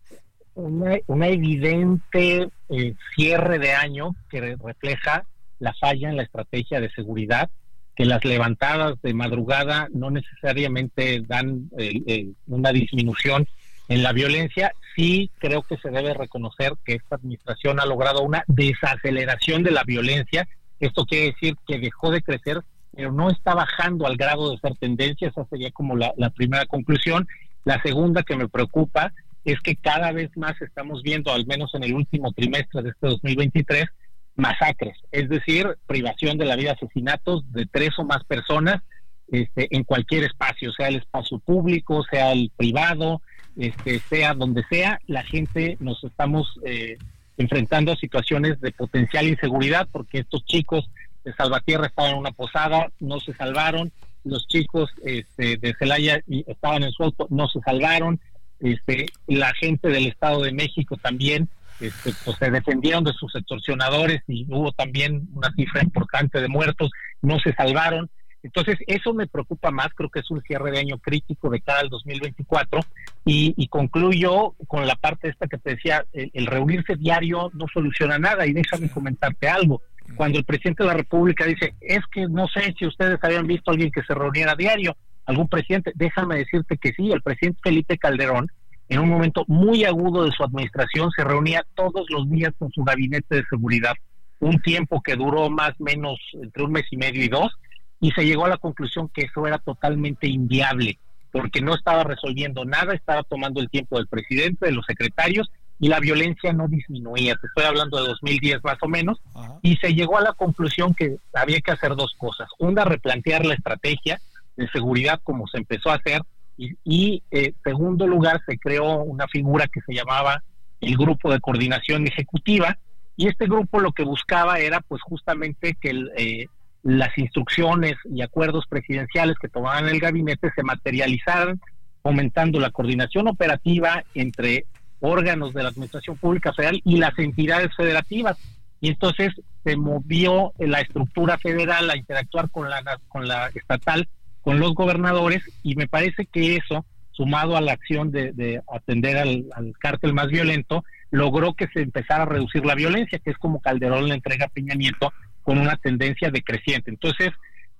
una, evidente eh, cierre de año que refleja la falla en la estrategia de seguridad, que las levantadas de madrugada no necesariamente dan eh, eh, una disminución en la violencia. Sí creo que se debe reconocer que esta administración ha logrado una desaceleración de la violencia. Esto quiere decir que dejó de crecer, pero no está bajando al grado de ser tendencia. Esa sería como la, la primera conclusión. La segunda que me preocupa es que cada vez más estamos viendo, al menos en el último trimestre de este 2023, masacres, es decir, privación de la vida, asesinatos de tres o más personas este, en cualquier espacio, sea el espacio público, sea el privado, este, sea donde sea, la gente nos estamos eh, enfrentando a situaciones de potencial inseguridad porque estos chicos de Salvatierra estaban en una posada, no se salvaron, los chicos este, de Celaya estaban en su auto, no se salvaron, este, la gente del Estado de México también este, pues, se defendieron de sus extorsionadores y hubo también una cifra importante de muertos, no se salvaron. Entonces, eso me preocupa más, creo que es un cierre de año crítico de cara al 2024 y, y concluyo con la parte esta que te decía, el, el, reunirse diario no soluciona nada y déjame comentarte algo. Cuando el presidente de la República dice, es que no sé si ustedes habían visto a alguien que se reuniera diario, algún presidente, déjame decirte que sí, el presidente Felipe Calderón, en un momento muy agudo de su administración, se reunía todos los días con su gabinete de seguridad, un tiempo que duró más o menos entre un mes y medio y dos, y se llegó a la conclusión que eso era totalmente inviable, porque no estaba resolviendo nada, estaba tomando el tiempo del presidente, de los secretarios, y la violencia no disminuía. Te estoy hablando de 2010 más o menos, y se llegó a la conclusión que había que hacer dos cosas. Una, replantear la estrategia, de seguridad como se empezó a hacer y, y eh, segundo lugar se creó una figura que se llamaba el grupo de coordinación ejecutiva y este grupo lo que buscaba era pues justamente que eh, las instrucciones y acuerdos presidenciales que tomaban el gabinete se materializaran aumentando la coordinación operativa entre órganos de la administración pública federal y las entidades federativas. Y entonces se movió la estructura federal a interactuar con la con la estatal con los gobernadores y me parece que eso, sumado a la acción de, atender al, cártel más violento, logró que se empezara a reducir la violencia, que es como Calderón le entrega a Peña Nieto con una tendencia decreciente. Entonces,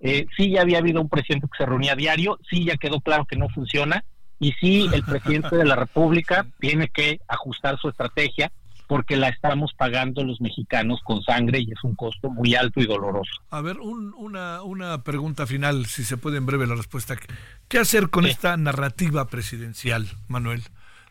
eh, sí ya había habido un presidente que se reunía a diario, sí ya quedó claro que no funciona, y sí el presidente de la República tiene que ajustar su estrategia porque la estamos pagando los mexicanos con sangre y es un costo muy alto y doloroso. A ver, una, una pregunta final, si se puede en breve la respuesta. ¿Qué hacer con esta narrativa presidencial, Manuel?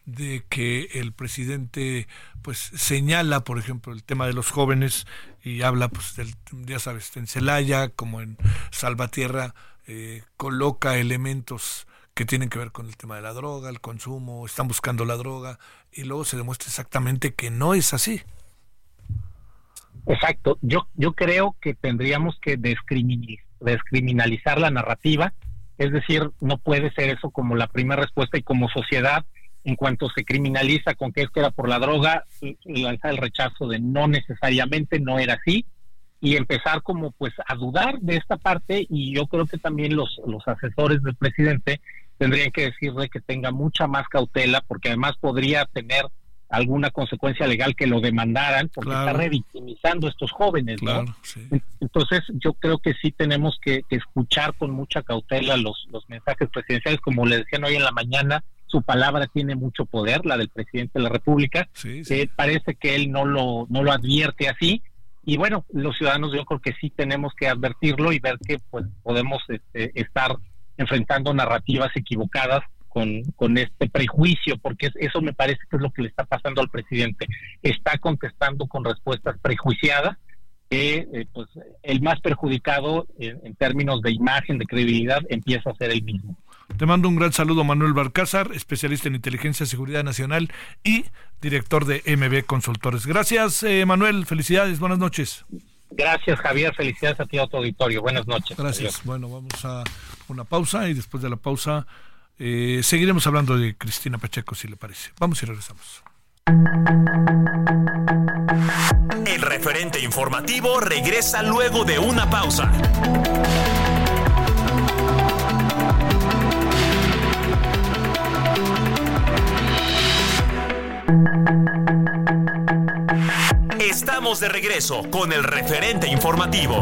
de que el presidente pues señala por ejemplo el tema de los jóvenes y habla pues del, ya sabes en Celaya como en Salvatierra eh, coloca elementos que tienen que ver con el tema de la droga, el consumo, están buscando la droga y luego se demuestra exactamente que no es así. Exacto, yo, yo creo que tendríamos que descriminalizar la narrativa, es decir, no puede ser eso como la primera respuesta y como sociedad, en cuanto se criminaliza con que es que era por la droga, lanzar el rechazo de no necesariamente, no era así, y empezar como pues a dudar de esta parte y yo creo que también los, los asesores del presidente tendrían que decirle que tenga mucha más cautela, porque además podría tener alguna consecuencia legal que lo demandaran, porque está revictimizando a estos jóvenes. Entonces, yo creo que sí tenemos que, escuchar con mucha cautela los, los mensajes presidenciales, como le decían hoy en la mañana, su palabra tiene mucho poder, la del presidente de la República. parece que él no lo, no lo advierte así. Y bueno, los ciudadanos yo creo que sí tenemos que advertirlo y ver que pues podemos este, estar enfrentando narrativas equivocadas con, con este prejuicio, porque es- eso me parece que es lo que le está pasando al presidente. Está contestando con respuestas prejuiciadas, que eh, pues el más perjudicado en, en términos de imagen, de credibilidad, empieza a ser el mismo. Te mando un gran saludo, Manuel Barcázar, especialista en inteligencia y seguridad nacional y director de MB Consultores. Gracias, eh, Manuel. Felicidades. Buenas noches. Gracias, Javier. Felicidades a ti a tu auditorio. Buenas noches. Gracias. Adiós. Bueno, vamos a una pausa y después de la pausa eh, seguiremos hablando de Cristina Pacheco, si le parece. Vamos y regresamos. El referente informativo regresa luego de una pausa. Estamos de regreso con el referente informativo.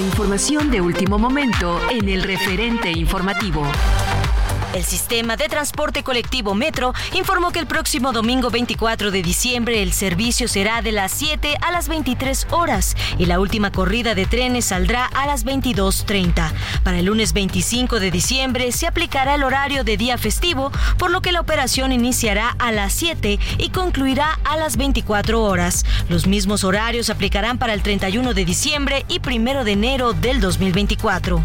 Información de último momento en el referente informativo. El sistema de transporte colectivo Metro informó que el próximo domingo 24 de diciembre el servicio será de las 7 a las 23 horas y la última corrida de trenes saldrá a las 22.30. Para el lunes 25 de diciembre se aplicará el horario de día festivo, por lo que la operación iniciará a las 7 y concluirá a las 24 horas. Los mismos horarios aplicarán para el 31 de diciembre y 1 de enero del 2024.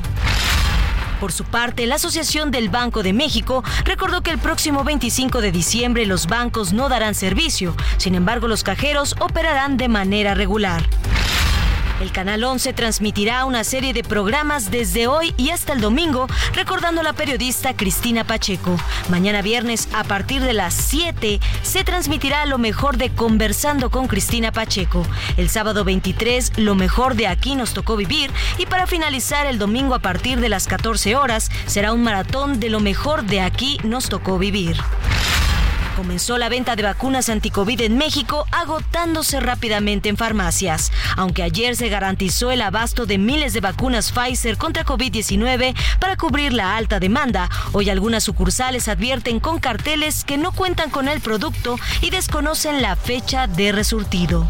Por su parte, la Asociación del Banco de México recordó que el próximo 25 de diciembre los bancos no darán servicio, sin embargo los cajeros operarán de manera regular. El Canal 11 transmitirá una serie de programas desde hoy y hasta el domingo, recordando a la periodista Cristina Pacheco. Mañana viernes, a partir de las 7, se transmitirá lo mejor de Conversando con Cristina Pacheco. El sábado 23, lo mejor de Aquí nos tocó vivir. Y para finalizar el domingo a partir de las 14 horas, será un maratón de lo mejor de Aquí nos tocó vivir. Comenzó la venta de vacunas anticovid en México, agotándose rápidamente en farmacias. Aunque ayer se garantizó el abasto de miles de vacunas Pfizer contra COVID-19 para cubrir la alta demanda, hoy algunas sucursales advierten con carteles que no cuentan con el producto y desconocen la fecha de resurtido.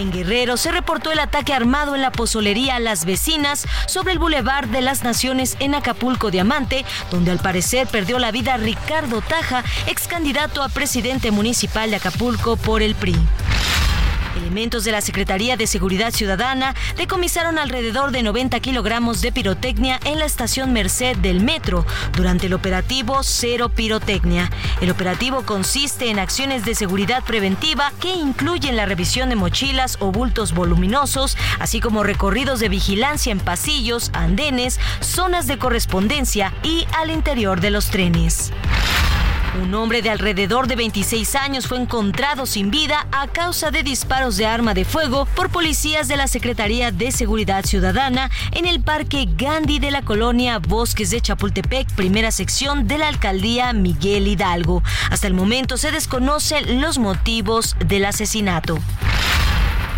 En Guerrero se reportó el ataque armado en la pozolería Las Vecinas sobre el Boulevard de las Naciones en Acapulco Diamante, donde al parecer perdió la vida Ricardo Taja, ex candidato a presidente municipal de Acapulco por el PRI. Elementos de la Secretaría de Seguridad Ciudadana decomisaron alrededor de 90 kilogramos de pirotecnia en la estación Merced del metro durante el operativo Cero Pirotecnia. El operativo consiste en acciones de seguridad preventiva que incluyen la revisión de mochilas o bultos voluminosos, así como recorridos de vigilancia en pasillos, andenes, zonas de correspondencia y al interior de los trenes. Un hombre de alrededor de 26 años fue encontrado sin vida a causa de disparos de arma de fuego por policías de la Secretaría de Seguridad Ciudadana en el Parque Gandhi de la colonia Bosques de Chapultepec, primera sección de la alcaldía Miguel Hidalgo. Hasta el momento se desconocen los motivos del asesinato.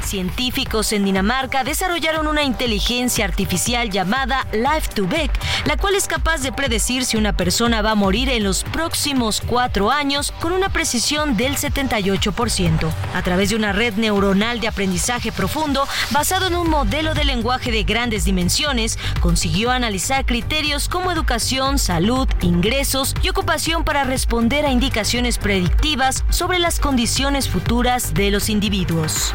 Científicos en Dinamarca desarrollaron una inteligencia artificial llamada Life to Beck, la cual es capaz de predecir si una persona va a morir en los próximos cuatro años con una precisión del 78%. A través de una red neuronal de aprendizaje profundo, basado en un modelo de lenguaje de grandes dimensiones, consiguió analizar criterios como educación, salud, ingresos y ocupación para responder a indicaciones predictivas sobre las condiciones futuras de los individuos.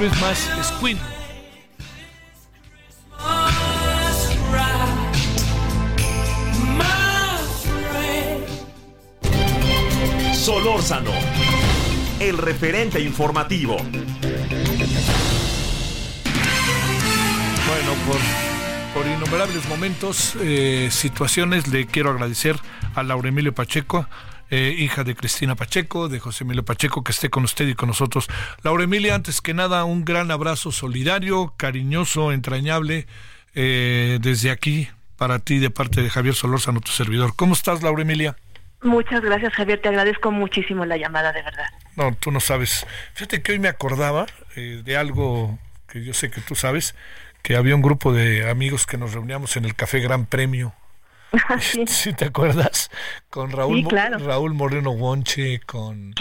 Christmas es Queen. Solórzano, el referente informativo. Bueno, por, por innumerables momentos, eh, situaciones, le quiero agradecer a Laura Emilio Pacheco, eh, hija de Cristina Pacheco, de José Emilio Pacheco, que esté con usted y con nosotros. Laura Emilia, antes que nada, un gran abrazo solidario, cariñoso, entrañable, eh, desde aquí, para ti, de parte de Javier Solórzano, tu servidor. ¿Cómo estás, Laura Emilia? Muchas gracias, Javier. Te agradezco muchísimo la llamada, de verdad. No, tú no sabes. Fíjate que hoy me acordaba eh, de algo que yo sé que tú sabes, que había un grupo de amigos que nos reuníamos en el Café Gran Premio sí. te acuerdas? Con Raúl, Raúl Moreno Wonche, con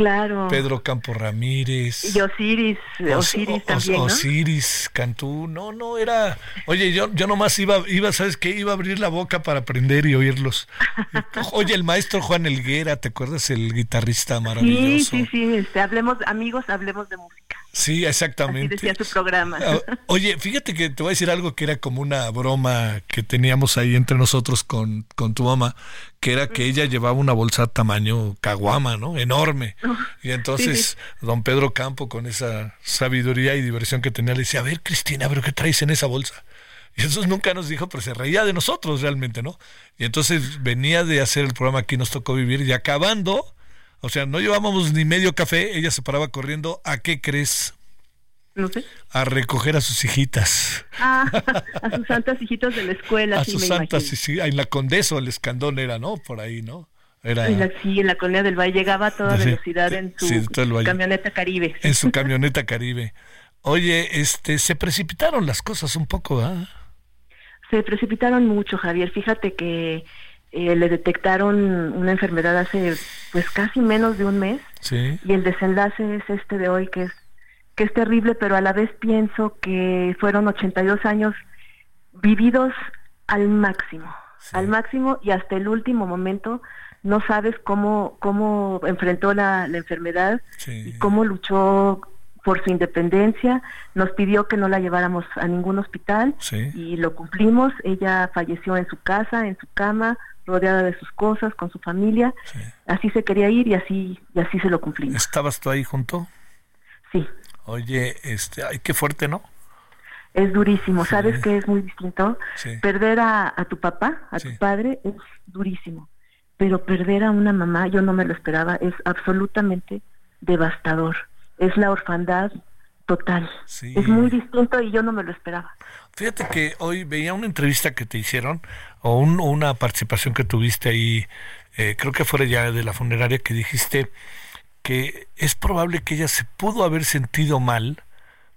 Pedro Campo Ramírez. Y Osiris, Osiris también, Osiris Cantú, no, no, era... Oye, yo, yo nomás iba, iba, ¿sabes qué? Iba a abrir la boca para aprender y oírlos. Oye, el maestro Juan Elguera, ¿te acuerdas? El guitarrista maravilloso. Sí, sí, sí, este, hablemos, amigos, hablemos de música. Sí, exactamente. Así decía su programa. Ah, oye, fíjate que te voy a decir algo que era como una broma que teníamos ahí entre nosotros con, con tu mamá, que era que ella llevaba una bolsa tamaño caguama, ¿no? Enorme. Y entonces don Pedro Campo, con esa sabiduría y diversión que tenía, le decía, a ver, Cristina, pero ¿qué traes en esa bolsa? Y eso nunca nos dijo, pero se reía de nosotros realmente, ¿no? Y entonces venía de hacer el programa Aquí nos tocó vivir y acabando o sea, no llevábamos ni medio café, ella se paraba corriendo. ¿A qué crees? No sé. A recoger a sus hijitas. Ah, a sus santas hijitas de la escuela. A sus santas, sí, sí, en la Condesa el Escandón era, ¿no? Por ahí, ¿no? Era... sí, en la Colonia del Valle llegaba a toda velocidad en su camioneta Caribe. En su camioneta Caribe. Oye, este, se precipitaron las cosas un poco, ¿ah? Se precipitaron mucho, Javier. Fíjate que eh, le detectaron una enfermedad hace pues casi menos de un mes. Y el desenlace es este de hoy que es que es terrible pero a la vez pienso que fueron 82 años vividos al máximo al máximo y hasta el último momento no sabes cómo cómo enfrentó la, la enfermedad y cómo luchó por su independencia, nos pidió que no la lleváramos a ningún hospital y lo cumplimos. Ella falleció en su casa, en su cama, rodeada de sus cosas, con su familia. Así se quería ir y así y así se lo cumplimos. ¿Estabas tú ahí junto? Sí. Oye, este, ay, qué fuerte, ¿no? Es durísimo, ¿sabes que es muy distinto? Perder a, tu papá, a tu padre, es durísimo. Pero perder a una mamá, yo no me lo esperaba, es absolutamente devastador. Es la orfandad total. Es muy distinto y yo no me lo esperaba. Fíjate que hoy veía una entrevista que te hicieron o una participación que tuviste ahí, eh, creo que fuera ya de la funeraria, que dijiste que es probable que ella se pudo haber sentido mal,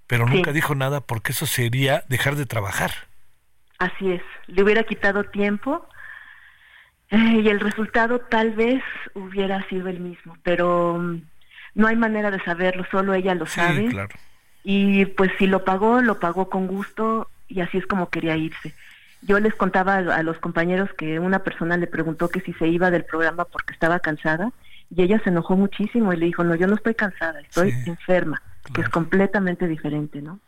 pero nunca dijo nada porque eso sería dejar de trabajar. Así es, le hubiera quitado tiempo eh, y el resultado tal vez hubiera sido el mismo, pero mm, no hay manera de saberlo, solo ella lo sabe. Claro. Y pues si lo pagó, lo pagó con gusto y así es como quería irse. Yo les contaba a, los compañeros que una persona le preguntó que si se iba del programa porque estaba cansada y ella se enojó muchísimo y le dijo, no, yo no estoy cansada, estoy enferma, que es completamente diferente, ¿no?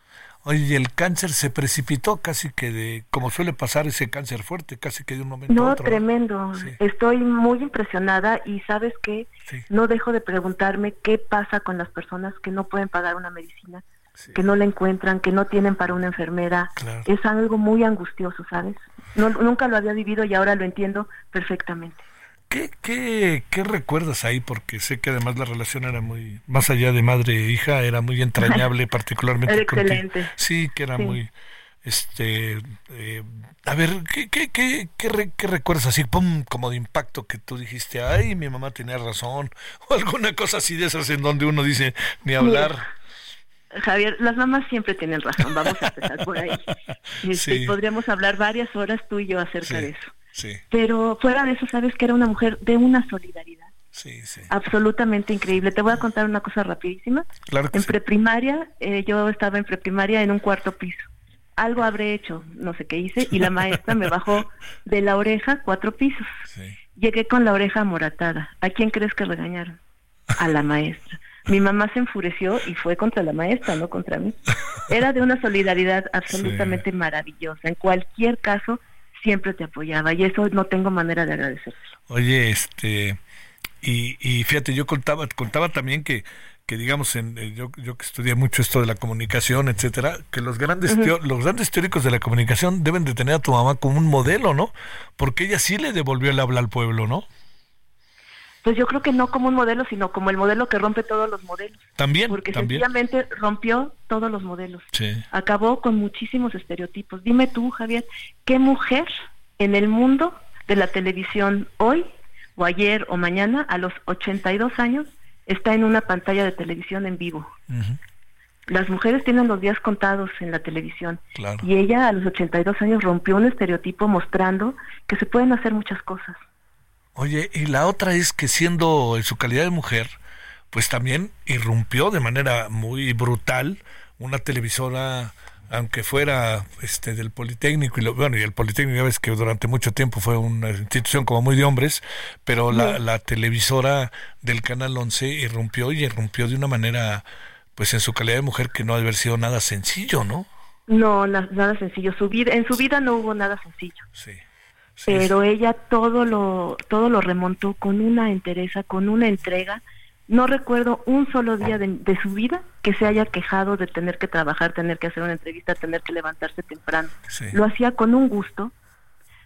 Oye, el cáncer se precipitó casi que de, como suele pasar ese cáncer fuerte, casi que de un momento no, a otro. No, tremendo. Estoy muy impresionada y sabes qué, no dejo de preguntarme qué pasa con las personas que no pueden pagar una medicina que no la encuentran, que no tienen para una enfermera. Es algo muy angustioso, ¿sabes? No, nunca lo había vivido y ahora lo entiendo perfectamente. ¿Qué, qué, qué recuerdas ahí? Porque sé que además la relación era muy, más allá de madre e hija, era muy entrañable, particularmente. Era excelente. Sí, que era muy, este, eh, a ver, ¿qué, qué, qué, qué, recuerdas así, pum, como de impacto que tú dijiste, ay, mi mamá tenía razón, o alguna cosa así de esas en donde uno dice, ni hablar. Javier, las mamás siempre tienen razón, vamos a empezar por ahí. Este, podríamos hablar varias horas tú y yo acerca de eso. Sí. Pero fuera de eso, sabes que era una mujer de una solidaridad. Sí, sí. Absolutamente increíble. Te voy a contar una cosa rapidísima. Claro en preprimaria, eh, yo estaba en preprimaria en un cuarto piso. Algo habré hecho, no sé qué hice, y la maestra me bajó de la oreja cuatro pisos. Llegué con la oreja moratada. ¿A quién crees que regañaron? A la maestra Mi mamá se enfureció y fue contra la maestra, no contra mí. Era de una solidaridad absolutamente maravillosa. En cualquier caso, siempre te apoyaba y eso no tengo manera de agradecerlo. Oye, este, y, y fíjate, yo contaba, contaba también que que digamos en eh, yo, yo que estudié mucho esto de la comunicación etcétera que los grandes los grandes teóricos de la comunicación deben de tener a tu mamá como un modelo no porque ella sí le devolvió el habla al pueblo no pues yo creo que no como un modelo sino como el modelo que rompe todos los modelos también porque también. sencillamente rompió todos los modelos sí. acabó con muchísimos estereotipos dime tú Javier qué mujer en el mundo de la televisión hoy o ayer o mañana a los 82 años está en una pantalla de televisión en vivo. Las mujeres tienen los días contados en la televisión. Y ella a los 82 años rompió un estereotipo mostrando que se pueden hacer muchas cosas. Oye, y la otra es que siendo en su calidad de mujer, pues también irrumpió de manera muy brutal una televisora aunque fuera este del Politécnico y lo, bueno y el Politécnico ya ves que durante mucho tiempo fue una institución como muy de hombres pero la, la televisora del canal 11 irrumpió y irrumpió de una manera pues en su calidad de mujer que no ha de haber sido nada sencillo no no nada sencillo. Su vida en su vida no hubo nada sencillo. Sí, pero ella todo lo todo lo remontó con una entereza con una entrega no recuerdo un solo día de, su vida que se haya quejado de tener que trabajar, tener que hacer una entrevista, tener que levantarse temprano. Lo hacía con un gusto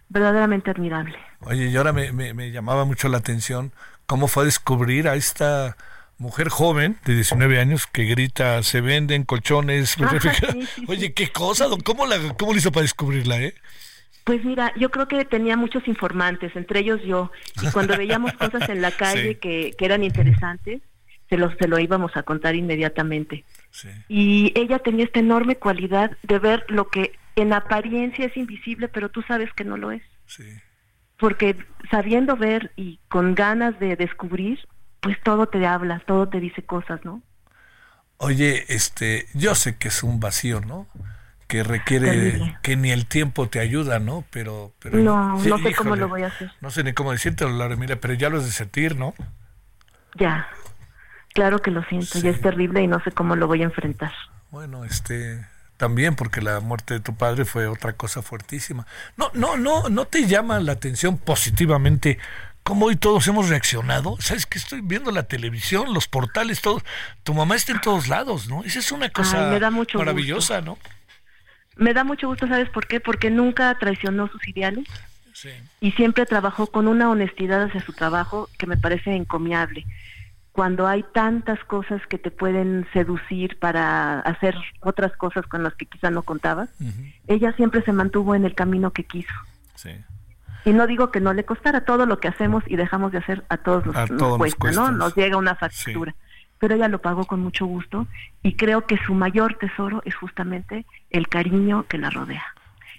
verdaderamente admirable. Oye, y ahora me, me, llamaba mucho la atención cómo fue a descubrir a esta mujer joven de 19 años que grita, se venden colchones, Oye, qué cosa, ¿cómo, la, ¿cómo lo hizo para descubrirla, eh? Pues mira, yo creo que tenía muchos informantes, entre ellos yo, y cuando veíamos cosas en la calle que, que, eran interesantes, se lo, se lo íbamos a contar inmediatamente. Y ella tenía esta enorme cualidad de ver lo que en apariencia es invisible, pero tú sabes que no lo es. Porque sabiendo ver y con ganas de descubrir, pues todo te habla, todo te dice cosas, ¿no? Oye, este, yo sé que es un vacío, ¿no? Que requiere que ni el tiempo te ayuda, ¿no? Pero, pero no, no sé cómo lo voy a hacer. No sé ni cómo decirte, Laura, mira, pero ya lo has de sentir, ¿no? Ya, claro que lo siento, ya es terrible y no sé cómo lo voy a enfrentar. Bueno, este, también porque la muerte de tu padre fue otra cosa fuertísima. No, no, no, no te llama la atención positivamente cómo hoy todos hemos reaccionado. Sabes que estoy viendo la televisión, los portales, todos. Tu mamá está en todos lados, ¿no? Esa es una cosa maravillosa, ¿no? Me da mucho gusto, ¿sabes por qué? Porque nunca traicionó sus ideales y siempre trabajó con una honestidad hacia su trabajo que me parece encomiable. Cuando hay tantas cosas que te pueden seducir para hacer otras cosas con las que quizá no contabas, ella siempre se mantuvo en el camino que quiso. Y no digo que no le costara todo lo que hacemos y dejamos de hacer a todos los nos, cuesta, ¿no? Nos llega una factura pero ella lo pagó con mucho gusto y creo que su mayor tesoro es justamente el cariño que la rodea.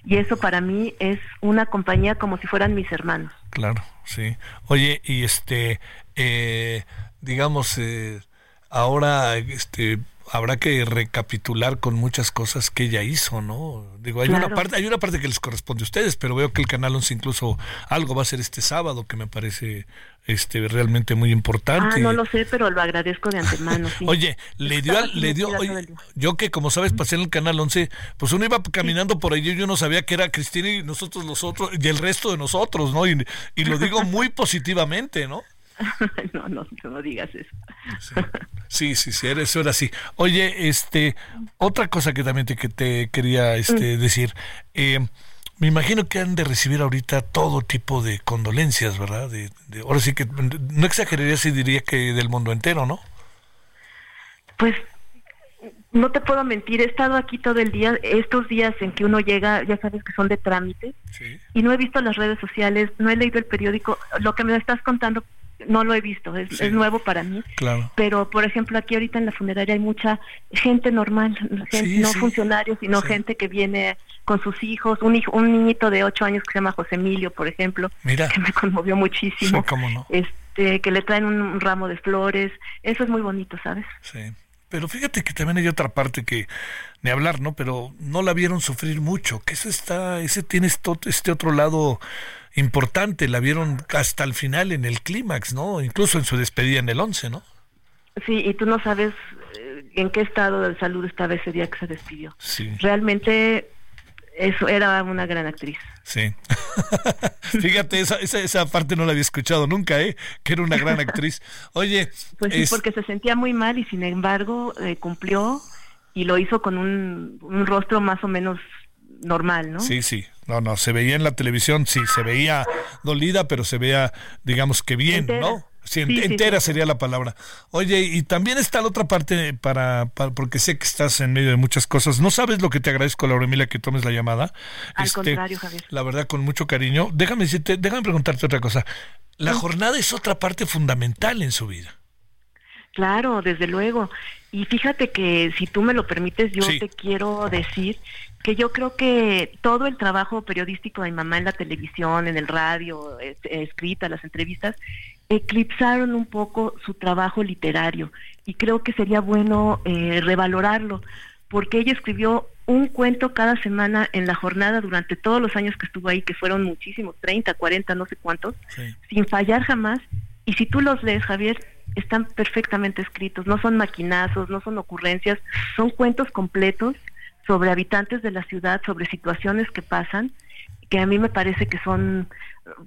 Y eso para mí es una compañía como si fueran mis hermanos. Claro, sí. Oye, y este, eh, digamos, eh, ahora, este, habrá que recapitular con muchas cosas que ella hizo, ¿no? Digo, hay una parte, hay una parte que les corresponde a ustedes, pero veo que el canal 11 incluso algo va a ser este sábado que me parece este realmente muy importante. Ah, no lo sé, pero lo agradezco de antemano. Oye, le dio, le dio, yo que como sabes pasé en el canal 11, pues uno iba caminando por ahí y yo no sabía que era Cristina y nosotros los otros y el resto de nosotros, ¿no? Y, y lo digo muy positivamente, ¿no? no, no, no digas eso. Sí, sí, sí, eres ahora sí. Oye, este, otra cosa que también te, que te quería este, mm. decir, eh, me imagino que han de recibir ahorita todo tipo de condolencias, ¿verdad? De, ahora sí que no exageraría si diría que del mundo entero, ¿no? Pues no te puedo mentir, he estado aquí todo el día, estos días en que uno llega, ya sabes que son de trámite, y no he visto las redes sociales, no he leído el periódico, lo que me estás contando no lo he visto, es, nuevo para mí. Claro. Pero, por ejemplo, aquí ahorita en la funeraria hay mucha gente normal, no funcionarios, sino gente que viene con sus hijos, un hijo, un niñito de ocho años que se llama José Emilio, por ejemplo, que me conmovió muchísimo. Este, que le traen un ramo de flores, eso es muy bonito, ¿sabes? Sí. Pero fíjate que también hay otra parte que, ni hablar, ¿no? Pero no la vieron sufrir mucho, que eso está, ese tiene este otro lado importante, la vieron hasta el final en el clímax, ¿no? Incluso en su despedida en el 11, ¿no? Sí, y tú no sabes eh, en qué estado de salud estaba ese día que se despidió. Sí. Realmente eso era una gran actriz. Sí. Fíjate, esa, esa, esa, parte no la había escuchado nunca, ¿eh? Que era una gran actriz. Oye. Pues sí, porque se sentía muy mal y sin embargo eh, cumplió y lo hizo con un, un rostro más o menos normal, ¿no? Sí, sí. No, no, se veía en la televisión, sí, se veía dolida, pero se veía, digamos que bien, ¿no? Sí, entera sería la palabra. Oye, y también está la otra parte para, porque sé que estás en medio de muchas cosas. No sabes lo que te agradezco, Laura Emilia, que tomes la llamada. Al este, contrario, Javier. La verdad, con mucho cariño. Déjame decirte, déjame preguntarte otra cosa. La jornada es otra parte fundamental en su vida. Claro, desde luego. Y fíjate que si tú me lo permites, yo te quiero decir que yo creo que todo el trabajo periodístico de mi mamá en la televisión, en el radio, escrita, las entrevistas, eclipsaron un poco su trabajo literario y creo que sería bueno eh, revalorarlo porque ella escribió un cuento cada semana en la jornada durante todos los años que estuvo ahí, que fueron muchísimos, 30, 40, no sé cuántos, sin fallar jamás. Y si tú los lees, Javier, están perfectamente escritos, no son maquinazos, no son ocurrencias, son cuentos completos sobre habitantes de la ciudad, sobre situaciones que pasan, que a mí me parece que son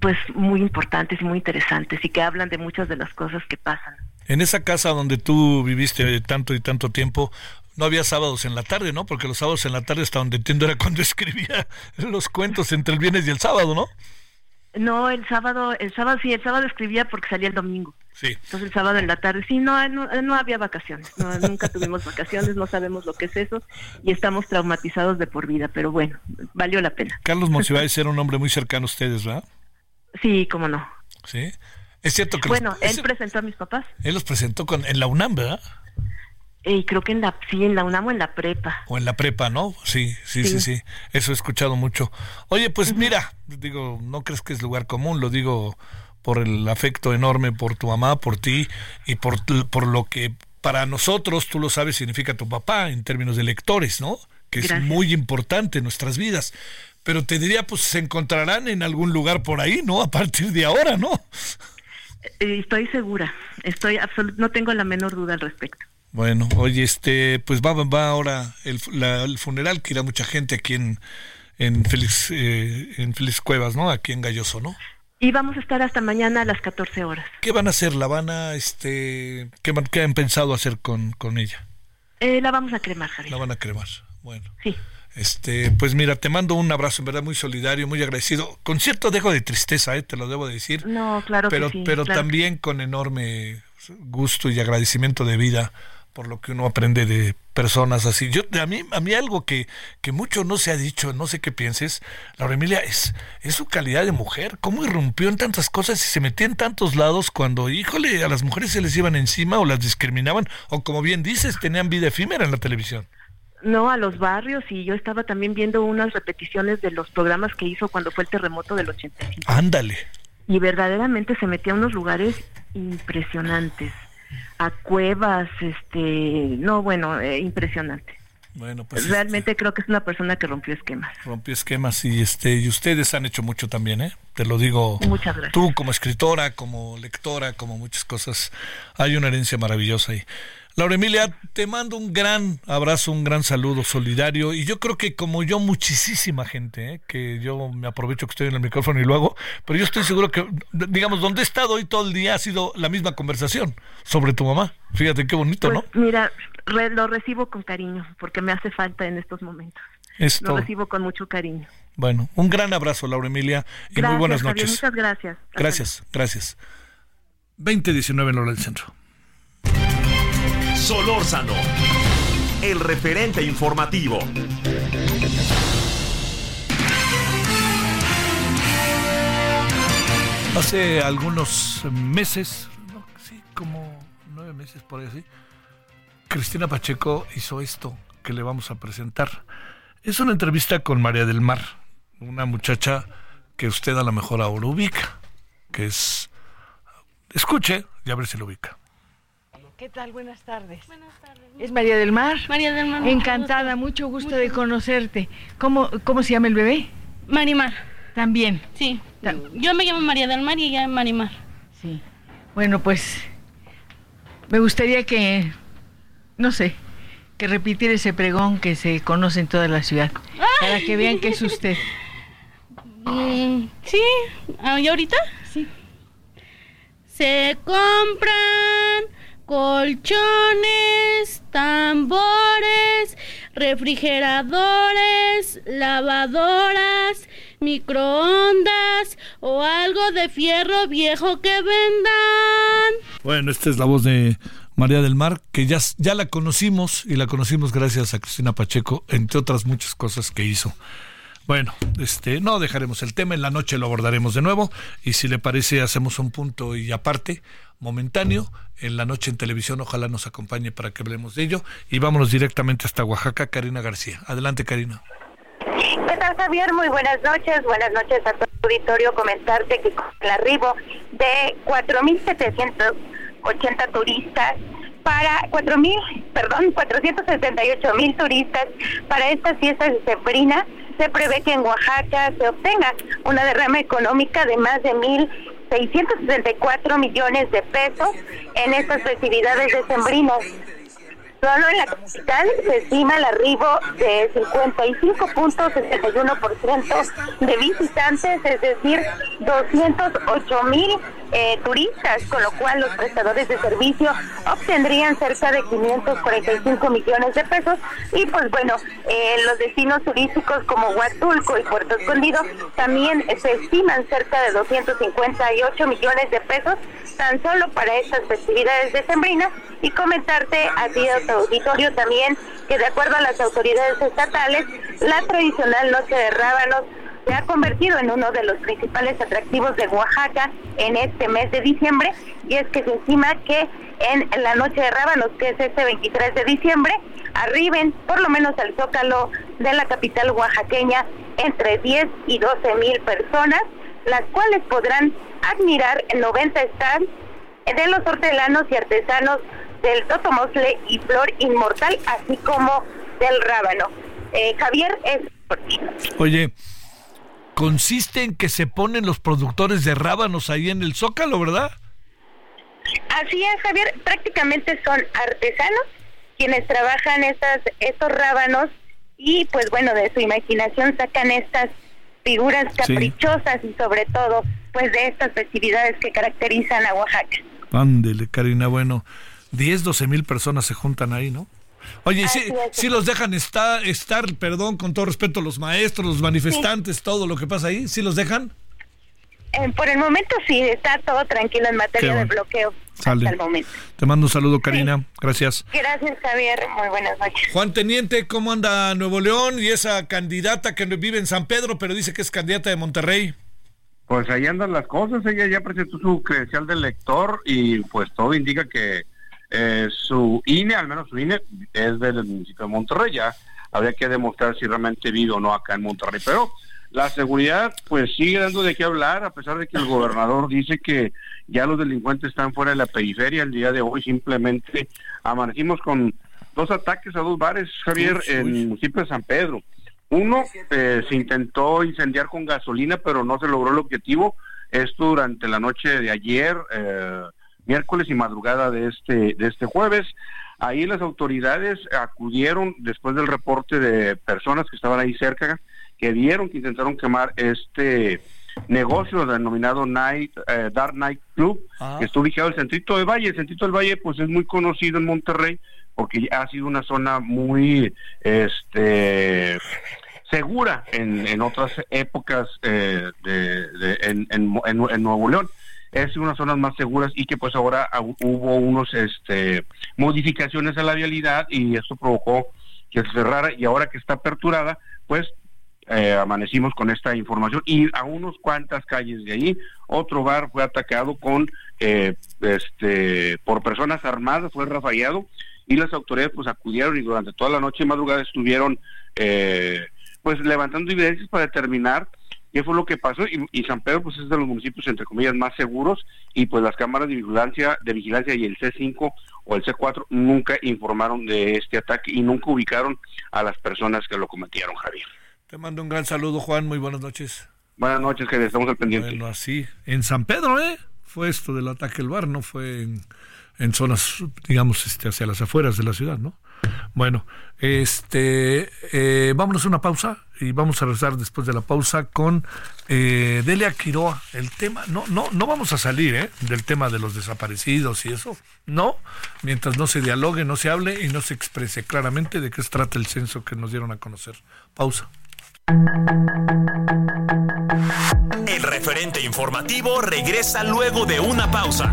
pues muy importantes y muy interesantes y que hablan de muchas de las cosas que pasan. En esa casa donde tú viviste tanto y tanto tiempo, no había sábados en la tarde, ¿no? Porque los sábados en la tarde, hasta donde entiendo, era cuando escribía los cuentos entre el viernes y el sábado, ¿no? No, el sábado, el sábado sí, el sábado escribía porque salía el domingo. Sí. Entonces el sábado en la tarde, sí, no, no, había vacaciones, nunca tuvimos vacaciones, no sabemos lo que es eso y estamos traumatizados de por vida, pero bueno, valió la pena. Carlos Monsiváis era un hombre muy cercano a ustedes, ¿verdad? Sí, cómo no. Sí. Es cierto que... Bueno, él presentó a mis papás. Él los presentó con, en la UNAM, ¿verdad? Y creo que en la, sí, en la UNAM o en la prepa. O en la prepa, ¿no? Sí, sí, sí, sí. Eso he escuchado mucho. Oye, pues mira, digo, no crees que es lugar común, lo digo por el afecto enorme por tu mamá, por ti y por, por lo que para nosotros, tú lo sabes, significa tu papá en términos de lectores, ¿no? Que es muy importante en nuestras vidas pero te diría, pues se encontrarán en algún lugar por ahí, ¿no? A partir de ahora, ¿no? Eh, estoy segura, estoy no tengo la menor duda al respecto. Bueno, oye, este, pues va, va ahora el, el funeral que irá mucha gente aquí en, en Félix, eh, en Félix Cuevas, ¿no? Aquí en Galloso, ¿no? Y vamos a estar hasta mañana a las 14 horas. ¿Qué van a hacer? ¿La van a, este, qué, qué han pensado hacer con, con ella? Eh, la vamos a cremar, Javier. La van a cremar, bueno. Sí. Este, pues mira, te mando un abrazo, en verdad, muy solidario, muy agradecido. Con cierto dejo de tristeza, ¿eh? te lo debo decir. No, claro pero, que sí, Pero también con enorme gusto y agradecimiento de vida por lo que uno aprende de personas así. Yo a mí a mí algo que, que mucho no se ha dicho, no sé qué pienses, Laura Emilia es es su calidad de mujer, cómo irrumpió en tantas cosas y se metía en tantos lados cuando, híjole, a las mujeres se les iban encima o las discriminaban o como bien dices, tenían vida efímera en la televisión. No, a los barrios y yo estaba también viendo unas repeticiones de los programas que hizo cuando fue el terremoto del 85. Ándale. Y verdaderamente se metía a unos lugares impresionantes, a cuevas, este, no, bueno, eh, impresionante. Bueno, pues realmente este, creo que es una persona que rompió esquemas. Rompió esquemas y este y ustedes han hecho mucho también, ¿eh? Te lo digo. Muchas gracias. Tú como escritora, como lectora, como muchas cosas, hay una herencia maravillosa ahí. Laura Emilia, te mando un gran abrazo, un gran saludo solidario y yo creo que como yo muchísima gente, ¿eh? que yo me aprovecho que estoy en el micrófono y lo hago, pero yo estoy seguro que, digamos, donde he estado hoy todo el día ha sido la misma conversación sobre tu mamá. Fíjate qué bonito, pues, ¿no? Mira, lo recibo con cariño porque me hace falta en estos momentos. lo recibo con mucho cariño. Bueno, un gran abrazo, Laura Emilia, y muy buenas noches. muchas gracias. Gracias, gracias. 2019 en Hora del Centro. Solórzano, el referente informativo. Hace algunos meses, sí, como nueve meses por ahí así, Cristina Pacheco hizo esto que le vamos a presentar. Es una entrevista con María del Mar, una muchacha que usted a lo mejor ahora ubica, que es... Escuche y a ver si lo ubica. ¿Qué tal? Buenas tardes. Buenas tardes. Es María del Mar. María del Mar. Encantada, mucho gusto, de conocerte. ¿Cómo, ¿Cómo se llama el bebé? Marimar. También. Sí. Yo me llamo María del Mar y ella Marimar. Sí. Bueno, pues me gustaría que, no sé, que repitiera ese pregón que se conoce en toda la ciudad, para que vean que es usted. Mm, sí, ah, ¿y ahorita? Sí. Se compran colchones, tambores, refrigeradores, lavadoras, microondas o algo de fierro viejo que vendan. Bueno, esta es la voz de María del Mar, que ya, ya la conocimos y la conocimos gracias a Cristina Pacheco, entre otras muchas cosas que hizo. Bueno, este, no dejaremos el tema, en la noche lo abordaremos de nuevo y si le parece hacemos un punto y aparte, momentáneo, en la noche en televisión, ojalá nos acompañe para que hablemos de ello y vámonos directamente hasta Oaxaca, Karina García. Adelante, Karina. ¿Qué tal, Javier? Muy buenas noches. Buenas noches a todo el auditorio. Comentarte que con el arribo de 4.780 turistas para 4.000, perdón, 478.000 turistas para esta fiesta de Sebrina, se prevé que en Oaxaca se obtenga una derrama económica de más de 1.664 millones de pesos en estas festividades decembrinas. Solo en la capital se estima el arribo de 55.61% de visitantes, es decir, 208 mil eh, turistas, con lo cual los prestadores de servicio obtendrían cerca de 545 millones de pesos. Y pues bueno, eh, los destinos turísticos como Huatulco y Puerto Escondido también se estiman cerca de 258 millones de pesos tan solo para estas festividades decembrinas y comentarte a ti de auditorio también que de acuerdo a las autoridades estatales, la tradicional noche de rábanos se ha convertido en uno de los principales atractivos de Oaxaca en este mes de diciembre y es que se estima que en la noche de rábanos, que es este 23 de diciembre, arriben por lo menos al zócalo de la capital oaxaqueña entre 10 y 12 mil personas, las cuales podrán admirar el 90 stands de los hortelanos y artesanos del Totomosle y Flor Inmortal, así como del Rábano. Eh, Javier es... Oye, consiste en que se ponen los productores de rábanos ahí en el Zócalo, ¿verdad? Así es, Javier. Prácticamente son artesanos quienes trabajan estas, estos rábanos y pues bueno, de su imaginación sacan estas figuras caprichosas y sobre todo pues de estas festividades que caracterizan a Oaxaca. Ándele, Karina, bueno, 10, 12 mil personas se juntan ahí, ¿no? Oye, si, si los dejan estar, estar, perdón, con todo respeto, los maestros, los manifestantes, todo lo que pasa ahí, ¿sí los dejan? Eh, por el momento sí, está todo tranquilo en materia de bloqueo. Hasta el momento. Te mando un saludo, Karina. Gracias. Gracias, Javier. Muy buenas noches. Juan Teniente, ¿cómo anda Nuevo León y esa candidata que vive en San Pedro, pero dice que es candidata de Monterrey? Pues ahí andan las cosas. Ella ya presentó su credencial de lector y pues todo indica que eh, su INE, al menos su INE, es del municipio de Monterrey. Ya habría que demostrar si realmente vive o no acá en Monterrey. Pero la seguridad, pues sigue dando de qué hablar, a pesar de que el gobernador dice que ya los delincuentes están fuera de la periferia. El día de hoy simplemente amanecimos con dos ataques a dos bares, Javier, en el municipio de San Pedro. Uno eh, se intentó incendiar con gasolina, pero no se logró el objetivo. Esto durante la noche de ayer, eh, miércoles y madrugada de este, de este jueves. Ahí las autoridades acudieron después del reporte de personas que estaban ahí cerca, que vieron que intentaron quemar este negocio denominado Night, eh, Dark Night Club, ah. que está ubicado en el centrito del Valle. El centrito del Valle pues es muy conocido en Monterrey porque ha sido una zona muy este segura en, en otras épocas eh, de, en, en, Nuevo León es una de las zonas más seguras y que pues ahora hubo unos este modificaciones a la vialidad y eso provocó que se cerrara y ahora que está aperturada pues eh, amanecimos con esta información y a unos cuantas calles de ahí. Otro bar fue atacado con eh, este por personas armadas fue rafallado y las autoridades pues acudieron y durante toda la noche y madrugada estuvieron eh, pues levantando evidencias para determinar qué fue lo que pasó y, San Pedro pues es de los municipios entre comillas más seguros y pues las cámaras de vigilancia de vigilancia y el C5 o el C4 nunca informaron de este ataque y nunca ubicaron a las personas que lo cometieron Javier. Te mando un gran saludo Juan. Muy buenas noches. Buenas noches que estamos al pendiente. Bueno así en San Pedro eh fue esto del ataque al bar no fue en en zonas, digamos, este, hacia las afueras de la ciudad, ¿no? Bueno, este, eh, vámonos a una pausa y vamos a regresar después de la pausa con eh, Delia Quiroa. El tema, no, no, no vamos a salir ¿eh? del tema de los desaparecidos y eso, no, mientras no se dialogue, no se hable y no se exprese claramente de qué se trata el censo que nos dieron a conocer. Pausa. El referente informativo regresa luego de una pausa.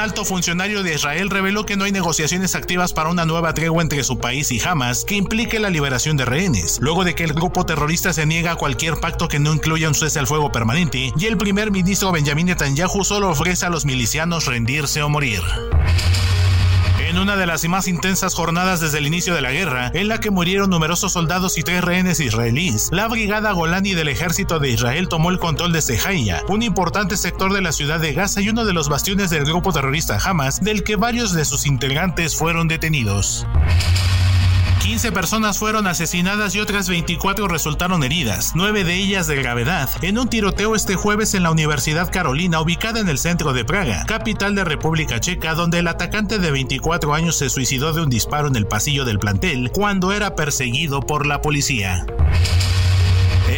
Alto funcionario de Israel reveló que no hay negociaciones activas para una nueva tregua entre su país y Hamas que implique la liberación de rehenes, luego de que el grupo terrorista se niega a cualquier pacto que no incluya un cese al fuego permanente y el primer ministro Benjamin Netanyahu solo ofrece a los milicianos rendirse o morir en una de las más intensas jornadas desde el inicio de la guerra, en la que murieron numerosos soldados y tres israelíes, la brigada Golani del ejército de Israel tomó el control de Sejaya, un importante sector de la ciudad de Gaza y uno de los bastiones del grupo terrorista Hamas, del que varios de sus integrantes fueron detenidos. 15 personas fueron asesinadas y otras 24 resultaron heridas, 9 de ellas de gravedad, en un tiroteo este jueves en la Universidad Carolina ubicada en el centro de Praga, capital de República Checa, donde el atacante de 24 años se suicidó de un disparo en el pasillo del plantel cuando era perseguido por la policía.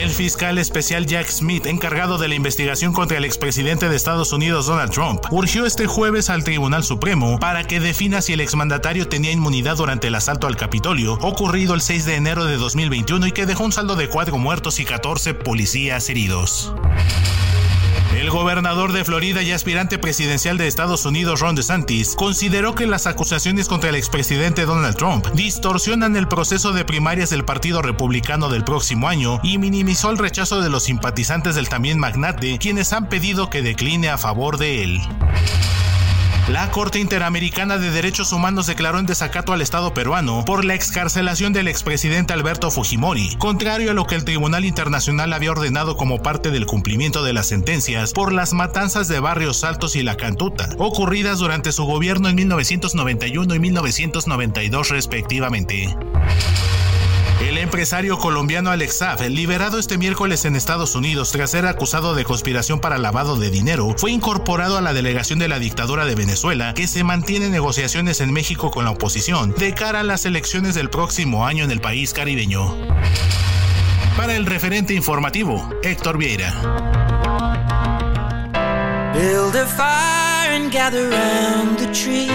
El fiscal especial Jack Smith, encargado de la investigación contra el expresidente de Estados Unidos Donald Trump, urgió este jueves al Tribunal Supremo para que defina si el exmandatario tenía inmunidad durante el asalto al Capitolio, ocurrido el 6 de enero de 2021 y que dejó un saldo de 4 muertos y 14 policías heridos. El gobernador de Florida y aspirante presidencial de Estados Unidos, Ron DeSantis, consideró que las acusaciones contra el expresidente Donald Trump distorsionan el proceso de primarias del Partido Republicano del próximo año y minimizó el rechazo de los simpatizantes del también magnate, quienes han pedido que decline a favor de él. La Corte Interamericana de Derechos Humanos declaró en desacato al Estado peruano por la excarcelación del expresidente Alberto Fujimori, contrario a lo que el Tribunal Internacional había ordenado como parte del cumplimiento de las sentencias por las matanzas de Barrios Altos y La Cantuta, ocurridas durante su gobierno en 1991 y 1992 respectivamente. El empresario colombiano Alex Saab, liberado este miércoles en Estados Unidos tras ser acusado de conspiración para lavado de dinero, fue incorporado a la delegación de la dictadura de Venezuela, que se mantiene en negociaciones en México con la oposición de cara a las elecciones del próximo año en el país caribeño. Para el referente informativo, Héctor Vieira. Build a fire and gather round the tree.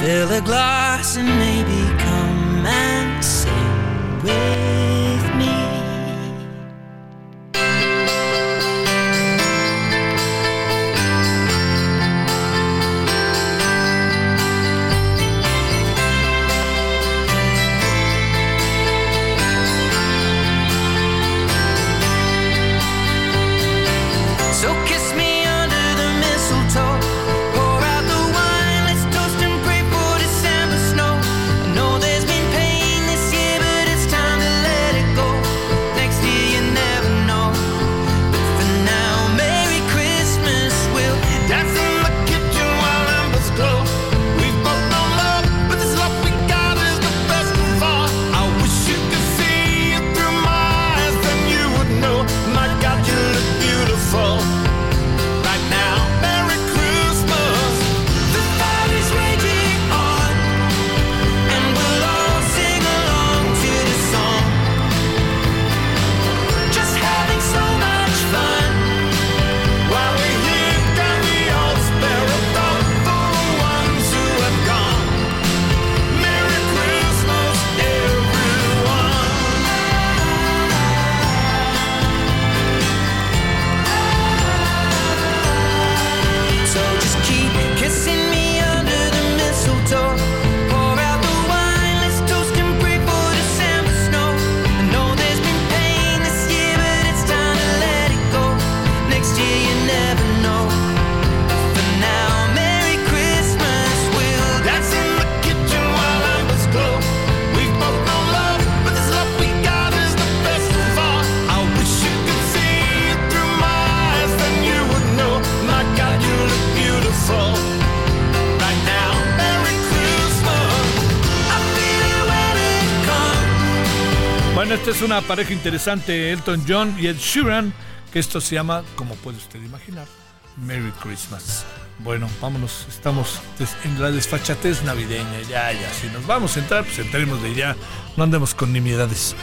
Fill a glass and maybe away. Una pareja interesante, Elton John y Ed Sheeran, que esto se llama, como puede usted imaginar, Merry Christmas. Bueno, vámonos, estamos en la desfachatez navideña, ya, ya, si nos vamos a entrar, pues entremos de ya, no andemos con nimiedades.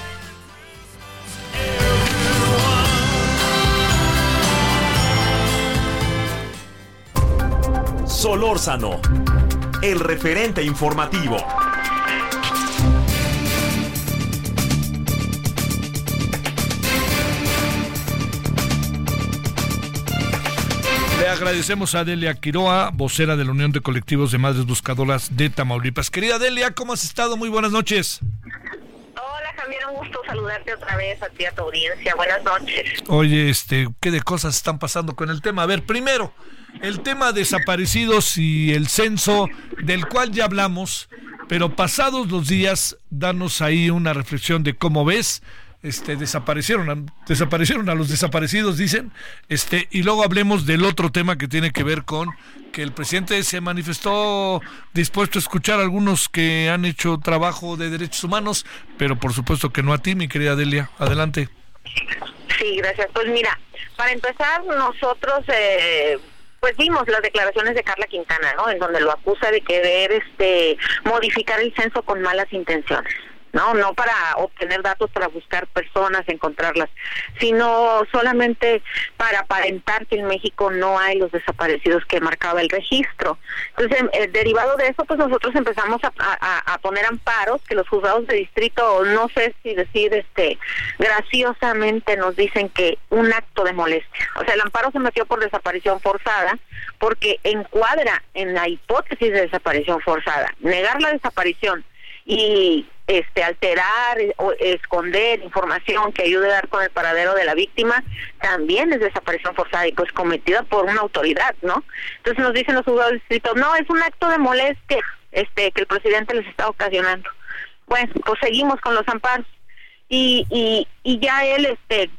Solórzano, el referente informativo. Agradecemos a Delia Quiroa, vocera de la Unión de Colectivos de Madres Buscadoras de Tamaulipas. Querida Delia, ¿cómo has estado? Muy buenas noches. Hola Javier, un gusto saludarte otra vez a ti, a tu audiencia. Buenas noches. Oye, este, ¿qué de cosas están pasando con el tema? A ver, primero, el tema desaparecidos y el censo, del cual ya hablamos, pero pasados los días, danos ahí una reflexión de cómo ves. Este, desaparecieron, a- desaparecieron a los desaparecidos, dicen, este, y luego hablemos del otro tema que tiene que ver con que el presidente se manifestó dispuesto a escuchar a algunos que han hecho trabajo de derechos humanos, pero por supuesto que no a ti, mi querida Delia. Adelante. Sí, gracias. Pues mira, para empezar, nosotros eh, pues vimos las declaraciones de Carla Quintana, ¿no? En donde lo acusa de querer este modificar el censo con malas intenciones. No, no para obtener datos para buscar personas, encontrarlas, sino solamente para aparentar que en México no hay los desaparecidos que marcaba el registro. Entonces, eh, derivado de eso, pues nosotros empezamos a, a- a poner amparos que los juzgados de distrito, no sé si decir, este, graciosamente nos dicen que un acto de molestia. O sea, el amparo se metió por desaparición forzada porque encuadra en la hipótesis de desaparición forzada. Negar la desaparición y este alterar o esconder información que ayude a dar con el paradero de la víctima también es desaparición forzada y pues cometida por una autoridad, ¿no? Entonces nos dicen los juzgados de distrito, no, es un acto de molestia este que el presidente les está ocasionando. Bueno, pues seguimos con los amparos y, y, y ya él este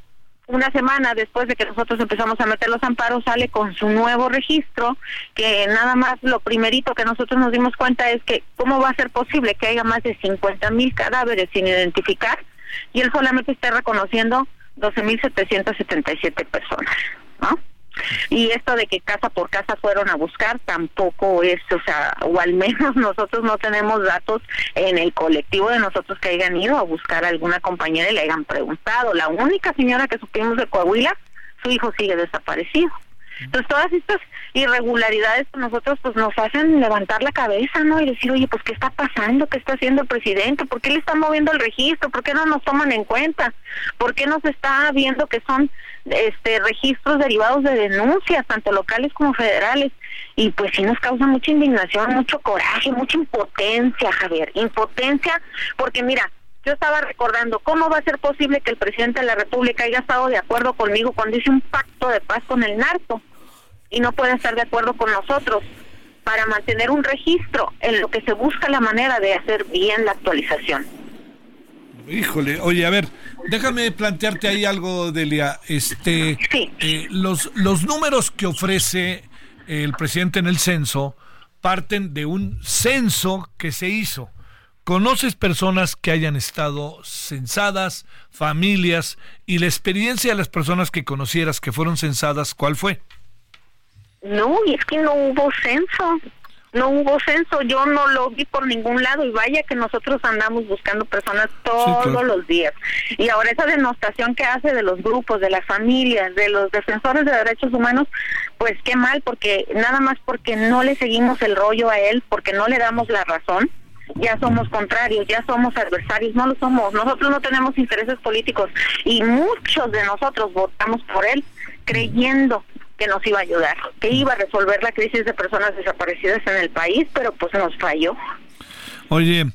una semana después de que nosotros empezamos a meter los amparos sale con su nuevo registro que nada más lo primerito que nosotros nos dimos cuenta es que cómo va a ser posible que haya más de 50 mil cadáveres sin identificar y él solamente esté reconociendo 12.777 personas, ¿no? Y esto de que casa por casa fueron a buscar tampoco es, o sea, o al menos nosotros no tenemos datos en el colectivo de nosotros que hayan ido a buscar a alguna compañera y le hayan preguntado. La única señora que supimos de Coahuila, su hijo sigue desaparecido. Entonces todas estas irregularidades pues, nosotros pues nos hacen levantar la cabeza, ¿no? Y decir, oye, pues ¿qué está pasando? ¿Qué está haciendo el presidente? ¿Por qué le están moviendo el registro? ¿Por qué no nos toman en cuenta? ¿Por qué no se está viendo que son este registros derivados de denuncias, tanto locales como federales? Y pues sí nos causa mucha indignación, mucho coraje, mucha impotencia, Javier, impotencia, porque mira, yo estaba recordando cómo va a ser posible que el presidente de la República haya estado de acuerdo conmigo cuando hice un pacto de paz con el narco y no puede estar de acuerdo con nosotros para mantener un registro en lo que se busca la manera de hacer bien la actualización. Híjole, oye, a ver, déjame plantearte ahí algo, Delia. Este, eh, los, los números que ofrece el presidente en el censo parten de un censo que se hizo. ¿Conoces personas que hayan estado censadas, familias, y la experiencia de las personas que conocieras que fueron censadas, cuál fue? No, y es que no hubo censo. No hubo censo, yo no lo vi por ningún lado y vaya que nosotros andamos buscando personas todos claro. los días. Y ahora esa denostación que hace de los grupos, de las familias, de los defensores de derechos humanos, pues qué mal, porque nada más porque no le seguimos el rollo a él, porque no le damos la razón, ya somos contrarios, ya somos adversarios, no lo somos. Nosotros no tenemos intereses políticos y muchos de nosotros votamos por él creyendo que nos iba a ayudar, que iba a resolver la crisis de personas desaparecidas en el país, pero pues nos falló. Oye,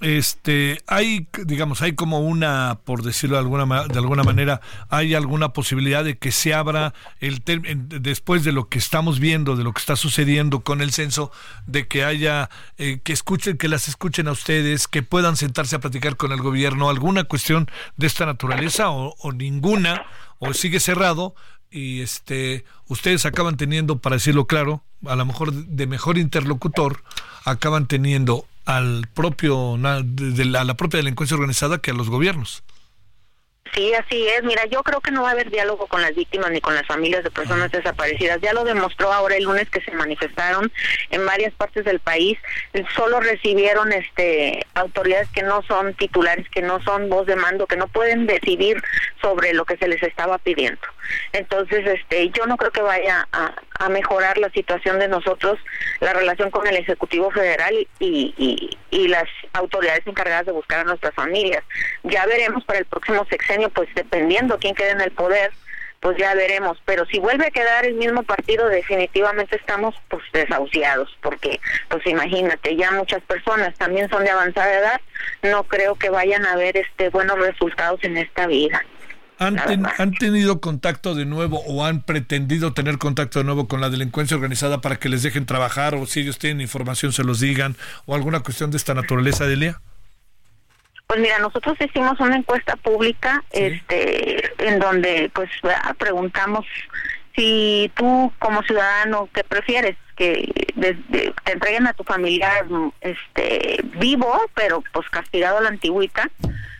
este, hay, digamos, hay como una, por decirlo de alguna, de alguna manera, hay alguna posibilidad de que se abra el después de lo que estamos viendo, de lo que está sucediendo con el censo, de que haya, eh, que escuchen, que las escuchen a ustedes, que puedan sentarse a platicar con el gobierno, alguna cuestión de esta naturaleza o, o ninguna, o sigue cerrado y este, ustedes acaban teniendo, para decirlo claro, a lo mejor de mejor interlocutor, acaban teniendo al propio a la propia delincuencia organizada que a los gobiernos. Sí, así es. Mira, yo creo que no va a haber diálogo con las víctimas ni con las familias de personas desaparecidas. Ya lo demostró ahora el lunes que se manifestaron en varias partes del país. Solo recibieron este autoridades que no son titulares, que no son voz de mando, que no pueden decidir sobre lo que se les estaba pidiendo. Entonces, este, yo no creo que vaya a, a mejorar la situación de nosotros, la relación con el Ejecutivo Federal y, las autoridades encargadas de buscar a nuestras familias. Ya veremos para el próximo sexenio, pues dependiendo quién quede en el poder, pues ya veremos. Pero si vuelve a quedar el mismo partido, definitivamente estamos pues desahuciados, porque pues imagínate, ya muchas personas también son de avanzada edad, no creo que vayan a ver este buenos resultados en esta vida. ¿Han, ¿Han, tenido contacto de nuevo o han pretendido tener contacto de nuevo con la delincuencia organizada para que les dejen trabajar o si ellos tienen información se los digan o alguna cuestión de esta naturaleza, Delia? Pues mira, nosotros hicimos una encuesta pública este, en donde pues preguntamos si tú como ciudadano, ¿qué prefieres? Que te entreguen a tu familiar este, vivo, pero pues castigado a la antigüita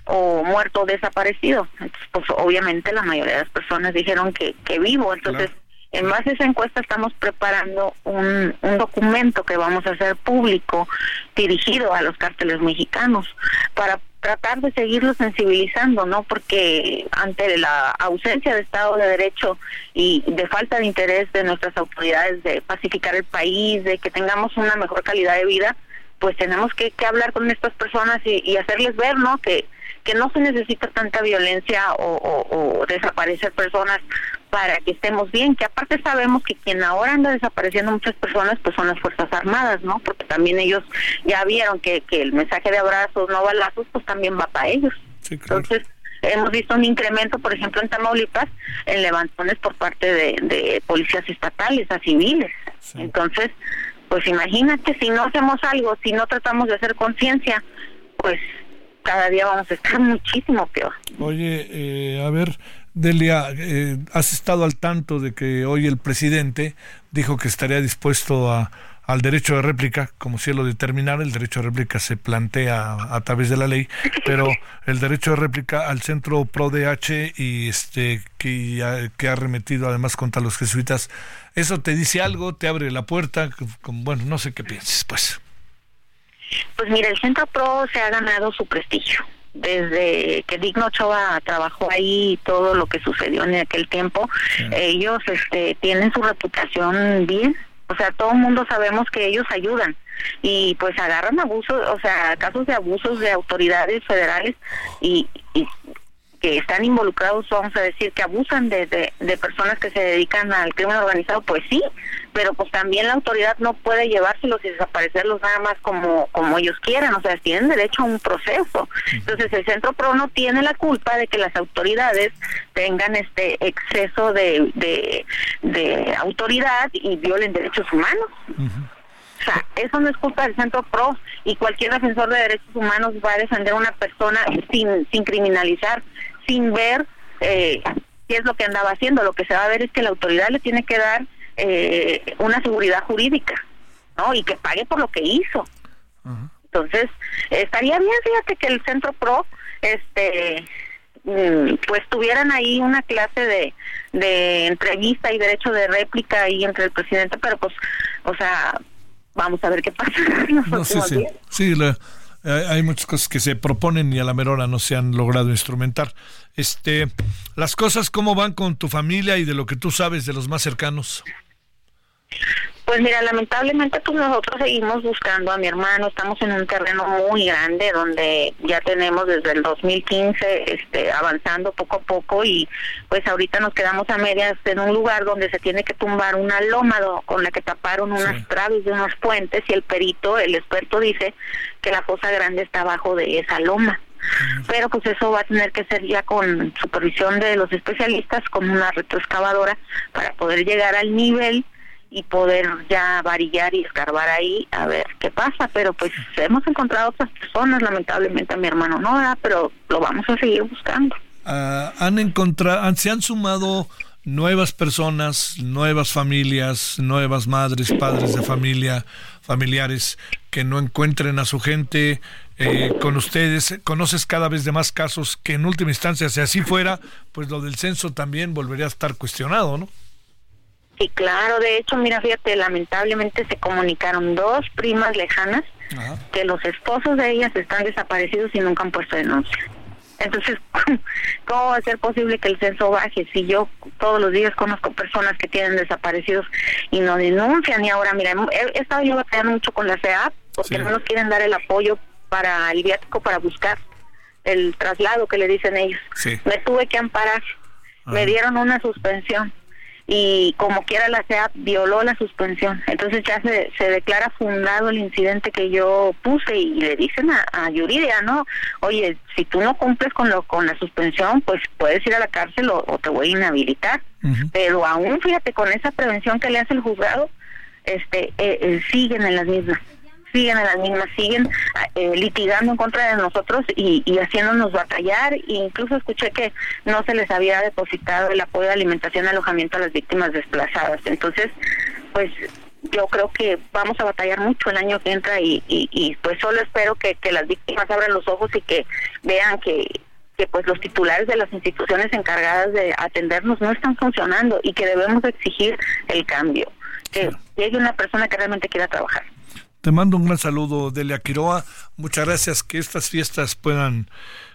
o muerto o desaparecido. Entonces, pues obviamente la mayoría de las personas dijeron que, que vivo. Entonces, en base a esa encuesta estamos preparando un, un documento que vamos a hacer público dirigido a los cárteles mexicanos para tratar de seguirlo sensibilizando, ¿no? Porque ante la ausencia de Estado de Derecho y de falta de interés de nuestras autoridades de pacificar el país, de que tengamos una mejor calidad de vida, pues tenemos que, que hablar con estas personas y, y hacerles ver, ¿no? Que, que no se necesita tanta violencia o, o, o, desaparecer personas para que estemos bien, que aparte sabemos que quien ahora anda desapareciendo muchas personas pues son las Fuerzas Armadas, ¿no? Porque también ellos ya vieron que, que el mensaje de abrazos, no balazos, pues también va para ellos. Sí, claro. Entonces, hemos visto un incremento, por ejemplo, en Tamaulipas, en levantones por parte de, de policías estatales a civiles. Sí. Entonces, pues imagínate, si no hacemos algo, si no tratamos de hacer conciencia, pues cada día vamos a estar muchísimo peor. Oye, eh, a ver, Delia, eh, ¿has estado al tanto de que hoy el presidente dijo que estaría dispuesto a, al derecho de réplica, como si él lo determinara, el derecho de réplica se plantea a, través de la ley, pero el derecho de réplica al centro ProDH y este que, que ha remetido además contra los jesuitas, ¿eso te dice algo? ¿Te abre la puerta? Bueno, no sé qué pienses, pues. Pues mira, el Centro Pro se ha ganado su prestigio. Desde que Digno Ochoa trabajó ahí todo lo que sucedió en aquel tiempo, sí. ellos este, tienen su reputación bien. O sea, todo el mundo sabemos que ellos ayudan y pues agarran abusos, o sea, casos de abusos de autoridades federales y, y que están involucrados, vamos a decir, que abusan de, de, de, personas que se dedican al crimen organizado, pues sí, pero pues también la autoridad no puede llevárselos y desaparecerlos nada más como, como ellos quieran, o sea, tienen derecho a un proceso. Entonces el Centro PRO no tiene la culpa de que las autoridades tengan este exceso de, de, de autoridad y violen derechos humanos. Uh -huh. O sea, eso no es culpa del Centro PRO y cualquier defensor de derechos humanos va a defender a una persona sin, sin criminalizar, sin ver eh, qué es lo que andaba haciendo. Lo que se va a ver es que la autoridad le tiene que dar eh, una seguridad jurídica, ¿no? Y que pague por lo que hizo. Uh -huh. Entonces, estaría bien, fíjate, que el Centro PRO, este pues tuvieran ahí una clase de, de entrevista y derecho de réplica ahí entre el presidente, pero pues, o sea, vamos a ver qué pasa. No, sí, sí, sí la, hay muchas cosas que se proponen y a la merora no se han logrado instrumentar. Este, las cosas cómo van con tu familia y de lo que tú sabes de los más cercanos. Pues mira, lamentablemente pues nosotros seguimos buscando a mi hermano, estamos en un terreno muy grande donde ya tenemos desde el 2015 este avanzando poco a poco y pues ahorita nos quedamos a medias en un lugar donde se tiene que tumbar una loma con la que taparon unas sí. traves de unos puentes y el perito, el experto dice que la fosa grande está abajo de esa loma. Pero pues eso va a tener que ser ya con supervisión de los especialistas con una retroexcavadora para poder llegar al nivel y poder ya varillar y escarbar ahí a ver qué pasa, pero pues hemos encontrado otras personas, lamentablemente a mi hermano no, ¿verdad? pero lo vamos a seguir buscando. Uh, han encontrado, se han sumado nuevas personas, nuevas familias, nuevas madres, padres de familia, familiares que no encuentren a su gente eh, con ustedes. Conoces cada vez de más casos que en última instancia, si así fuera, pues lo del censo también volvería a estar cuestionado, ¿no? Sí, claro. De hecho, mira, fíjate, lamentablemente se comunicaron dos primas lejanas que los esposos de ellas están desaparecidos y nunca han puesto denuncia. Entonces, ¿cómo va a ser posible que el censo baje si yo todos los días conozco personas que tienen desaparecidos y no denuncian? Y ahora, mira, he, estado yo batallando mucho con la CEAP porque no nos quieren dar el apoyo para el viático para buscar el traslado que le dicen ellos. Me tuve que amparar, me dieron una suspensión y como quiera la CEAP violó la suspensión. Entonces ya se, se declara fundado el incidente que yo puse y le dicen a, a Yuridia, ¿no? Oye, si tú no cumples con lo con la suspensión, pues puedes ir a la cárcel o, te voy a inhabilitar. Pero aún, fíjate, con esa prevención que le hace el juzgado, este eh, eh, siguen en las mismas siguen en las mismas, siguen eh, litigando en contra de nosotros y, y haciéndonos batallar. E incluso escuché que no se les había depositado el apoyo de alimentación y alojamiento a las víctimas desplazadas. Entonces, pues yo creo que vamos a batallar mucho el año que entra y, y, pues solo espero que, que las víctimas abran los ojos y que vean que que pues los titulares de las instituciones encargadas de atendernos no están funcionando y que debemos exigir el cambio, que llegue una persona que realmente quiera trabajar. Te mando un gran saludo, Delia Quiroa. Muchas gracias. Que estas fiestas puedan,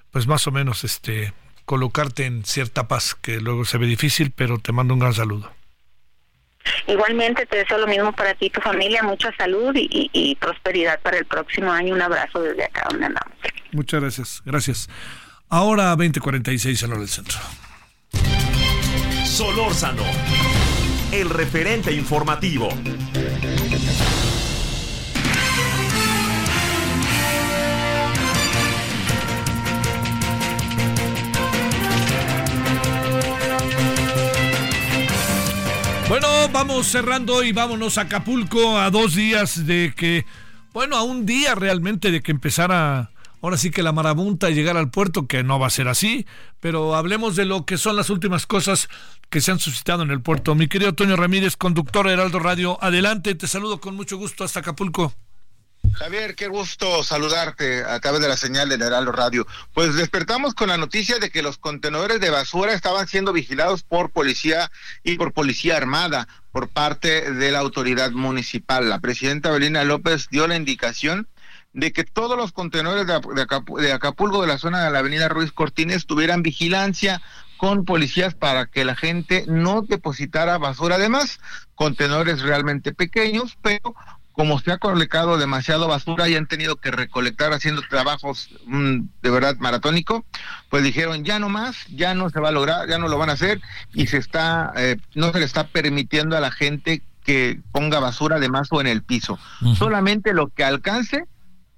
pues más o menos, este, colocarte en cierta paz, que luego se ve difícil, pero te mando un gran saludo. Igualmente te deseo lo mismo para ti y tu familia, mucha salud y, prosperidad para el próximo año. Un abrazo desde acá donde andamos. Muchas gracias, gracias. Ahora 2046 en hora del centro. Solórzano, el referente informativo. Bueno, vamos cerrando y vámonos a Acapulco a dos días de que, bueno, a un día realmente de que empezara ahora sí que la marabunta llegar al puerto, que no va a ser así, pero hablemos de lo que son las últimas cosas que se han suscitado en el puerto. Mi querido Toño Ramírez, conductor de Heraldo Radio, adelante, te saludo con mucho gusto hasta Acapulco. Javier, qué gusto saludarte a través de la señal de Heraldo Radio. Pues despertamos con la noticia de que los contenedores de basura estaban siendo vigilados por policía y por policía armada por parte de la autoridad municipal. La presidenta Belina López dio la indicación de que todos los contenedores de, de Acapulco de la zona de la avenida Ruiz Cortines tuvieran vigilancia con policías para que la gente no depositara basura. Además, contenedores realmente pequeños, pero como se ha colectado demasiado basura y han tenido que recolectar haciendo trabajos mm, de verdad maratónico, pues dijeron ya no más, ya no se va a lograr, ya no lo van a hacer y se está, eh, no se le está permitiendo a la gente que ponga basura de más o en el piso. Solamente lo que alcance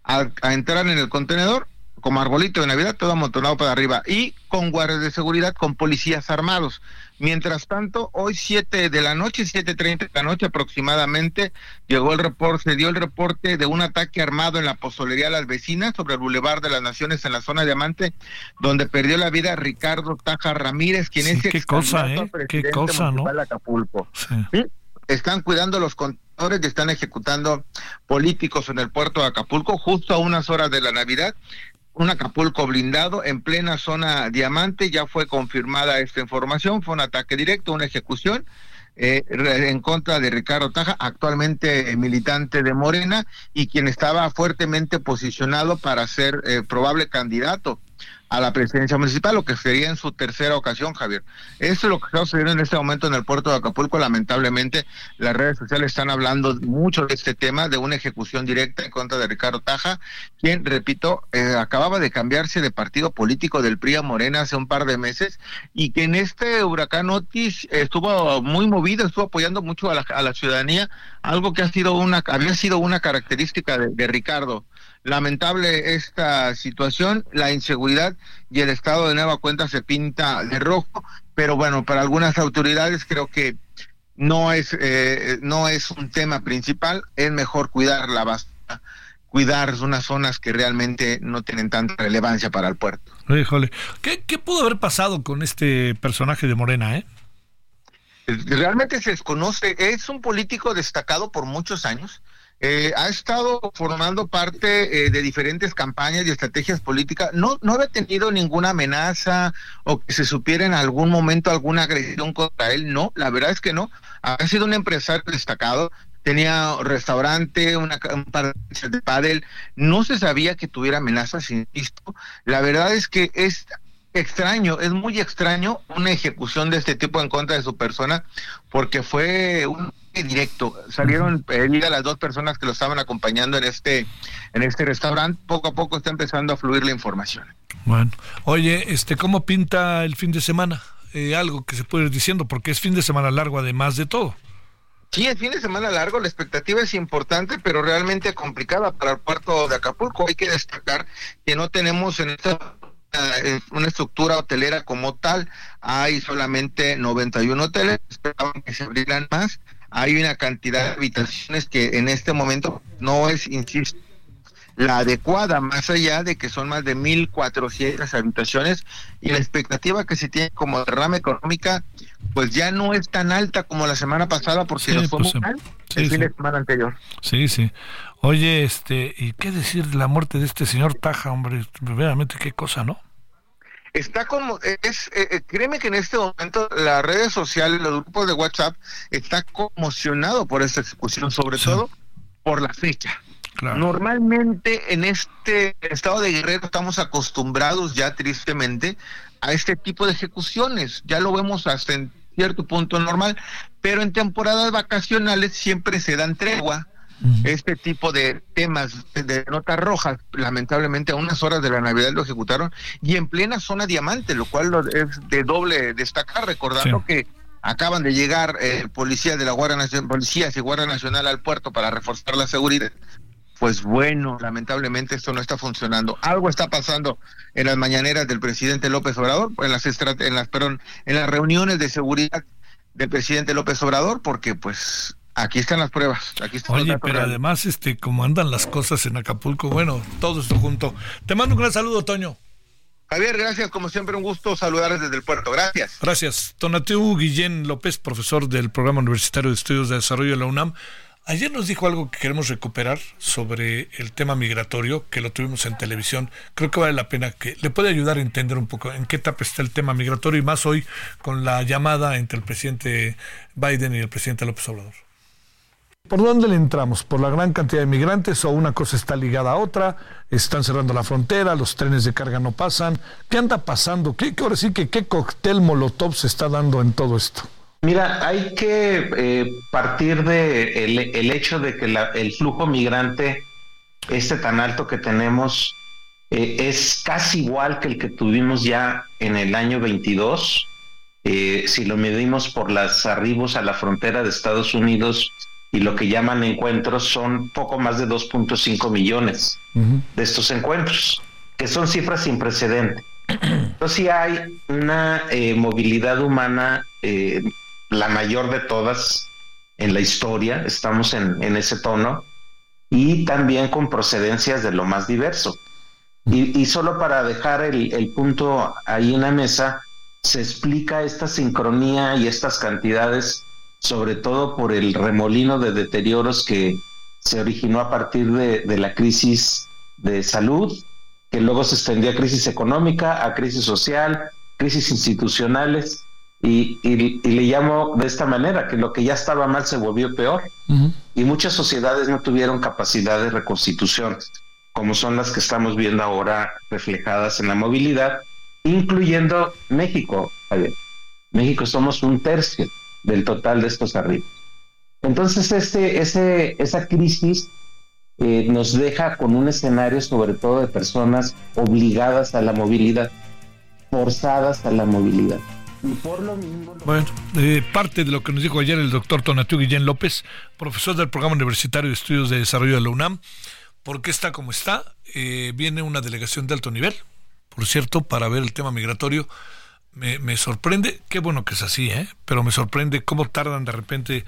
a, a entrar en el contenedor como arbolito de Navidad, todo amontonado para arriba, y con guardias de seguridad, con policías armados. Mientras tanto, hoy 7 de la noche, 7.30 de la noche aproximadamente, llegó el reporte, se dio el reporte de un ataque armado en la pozolería Las Vecinas sobre el Boulevard de las Naciones en la zona Diamante, donde perdió la vida Ricardo Taja Ramírez, quien es qué cosa, ¿eh? Qué cosa, ¿no? Acapulco. ¿Sí? Están cuidando los contenedores y están ejecutando políticos en el puerto de Acapulco justo a unas horas de la Navidad un Acapulco blindado en plena zona diamante, ya fue confirmada esta información, fue un ataque directo, una ejecución eh, en contra de Ricardo Taja, actualmente militante de Morena y quien estaba fuertemente posicionado para ser eh, probable candidato a la presidencia municipal, lo que sería en su tercera ocasión, Javier. Esto es lo que está sucediendo en este momento en el puerto de Acapulco. Lamentablemente, las redes sociales están hablando mucho de este tema, de una ejecución directa en contra de Ricardo Taja, quien, repito, eh, acababa de cambiarse de partido político del PRI a Morena hace un par de meses y que en este huracán Otis estuvo muy movido, estuvo apoyando mucho a la, a la ciudadanía, algo que ha sido una, había sido una característica de Ricardo lamentable esta situación, la inseguridad y el estado de nueva cuenta se pinta de rojo, pero bueno, para algunas autoridades creo que no es eh, no es un tema principal, es mejor cuidar la base cuidar unas zonas que realmente no tienen tanta relevancia para el puerto. Híjole, ¿qué, qué pudo haber pasado con este personaje de Morena, eh? Realmente se desconoce, es un político destacado por muchos años, eh, ha estado formando parte eh, de diferentes campañas y estrategias políticas. No, no había tenido ninguna amenaza o que se supiera en algún momento alguna agresión contra él. No, la verdad es que no. Ha sido un empresario destacado. Tenía restaurante, una, un par de pádel. No se sabía que tuviera amenazas, insisto. La verdad es que es extraño, es muy extraño una ejecución de este tipo en contra de su persona, porque fue un directo. Salieron heridas las dos personas que lo estaban acompañando en este, en este restaurante. Poco a poco está empezando a fluir la información. Bueno, oye, este, ¿cómo pinta el fin de semana? Eh, algo que se puede ir diciendo, porque es fin de semana largo además de todo. Sí, es fin de semana largo, la expectativa es importante, pero realmente complicada para el puerto de Acapulco. Hay que destacar que no tenemos en esta eh, una estructura hotelera como tal, hay solamente 91 hoteles, esperaban que se abrieran más, hay una cantidad de habitaciones que en este momento no es, insisto, la adecuada, más allá de que son más de 1.400 habitaciones y la expectativa que se tiene como derrama económica, pues ya no es tan alta como la semana pasada porque nos fue pues, muy mal sí, el sí. fin de semana anterior. Sí, sí. Oye, este, ¿y qué decir de la muerte de este señor Taja, hombre? Verdaderamente qué cosa, ¿no? Está como, es, eh, eh, créeme que en este momento las redes sociales, los grupos de WhatsApp, está conmocionado por esta ejecución, sobre todo por la fecha. Normalmente en este estado de Guerrero estamos acostumbrados ya tristemente a este tipo de ejecuciones, ya lo vemos hasta en cierto punto normal, pero en temporadas vacacionales siempre se dan tregua este tipo de temas de notas rojas, lamentablemente a unas horas de la Navidad lo ejecutaron y en plena zona diamante, lo cual lo- es de doble destacar, recordando que acaban de llegar eh, policías de la Guardia Nacional, policías y Guardia Nacional al puerto para reforzar la seguridad. Pues bueno, lamentablemente esto no está funcionando. Algo está pasando en las mañaneras del presidente López Obrador, en las en las perdón, en las reuniones de seguridad del presidente López Obrador, porque pues aquí están las pruebas, aquí están Oye, pero además, este, como andan las cosas en Acapulco, bueno, todo esto junto. Te mando un gran saludo, Toño. Javier, gracias, como siempre un gusto saludarles desde el puerto. Gracias. Gracias. Tonatiuh Guillén López, profesor del Programa Universitario de Estudios de Desarrollo de la UNAM. Ayer nos dijo algo que queremos recuperar sobre el tema migratorio, que lo tuvimos en televisión. Creo que vale la pena que le puede ayudar a entender un poco en qué etapa está el tema migratorio y más hoy con la llamada entre el presidente Biden y el presidente López Obrador. ¿Por dónde le entramos? ¿Por la gran cantidad de migrantes o una cosa está ligada a otra? ¿Están cerrando la frontera? ¿Los trenes de carga no pasan? ¿Qué anda pasando? ¿Qué, ahora sí que qué cóctel molotov se está dando en todo esto? Mira, hay que eh, partir de el, el hecho de que la- el flujo migrante, este tan alto que tenemos, eh, es casi igual que el que tuvimos ya en el año 22. Eh, si lo medimos por los arribos a la frontera de Estados Unidos y lo que llaman encuentros, son poco más de 2.5 millones de estos encuentros, que son cifras sin precedente. Entonces sí hay una eh, movilidad humana, eh, la mayor de todas en la historia, estamos en, en ese tono, y también con procedencias de lo más diverso. Y, y solo para dejar el, el punto ahí en la mesa, se explica esta sincronía y estas cantidades, sobre todo por el remolino de deterioros que se originó a partir de, de la crisis de salud, que luego se extendió a crisis económica, a crisis social, crisis institucionales, y, y- y le llamo de esta manera, que lo que ya estaba mal se volvió peor, y muchas sociedades no tuvieron capacidad de reconstitución, como son las que estamos viendo ahora reflejadas en la movilidad, incluyendo México. México somos un tercio del total de estos arribos. Entonces, este, ese, esa crisis eh, nos deja con un escenario sobre todo de personas obligadas a la movilidad, forzadas a la movilidad. Y por lo mismo... Bueno, eh, parte de lo que nos dijo ayer el doctor Tonatiuh Guillén López, profesor del Programa Universitario de Estudios de Desarrollo de la UNAM, ¿por qué está como está? Eh, viene una delegación de alto nivel, por cierto, para ver el tema migratorio me, sorprende, qué bueno que es así, ¿eh? pero me sorprende cómo tardan de repente.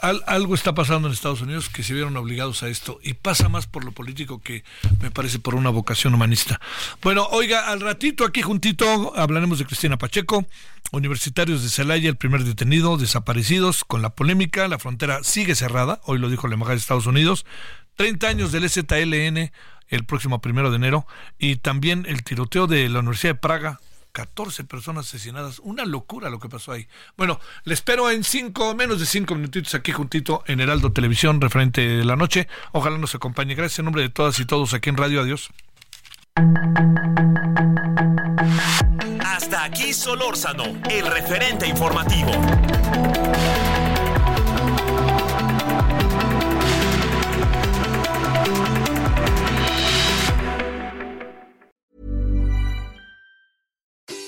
algo está pasando en Estados Unidos que se vieron obligados a esto y pasa más por lo político que me parece por una vocación humanista. Bueno, oiga, al ratito aquí juntito hablaremos de Cristina Pacheco, universitarios de Celaya, el primer detenido, desaparecidos con la polémica, la frontera sigue cerrada, hoy lo dijo la embajada de Estados Unidos, 30 años del ZLN el próximo primero de enero y también el tiroteo de la Universidad de Praga 14 personas asesinadas. Una locura lo que pasó ahí. Bueno, le espero en cinco, menos de cinco minutitos aquí juntito en Heraldo Televisión, referente de la noche. Ojalá nos acompañe. Gracias en nombre de todas y todos aquí en Radio. Adiós. Hasta aquí Solórzano, el referente informativo.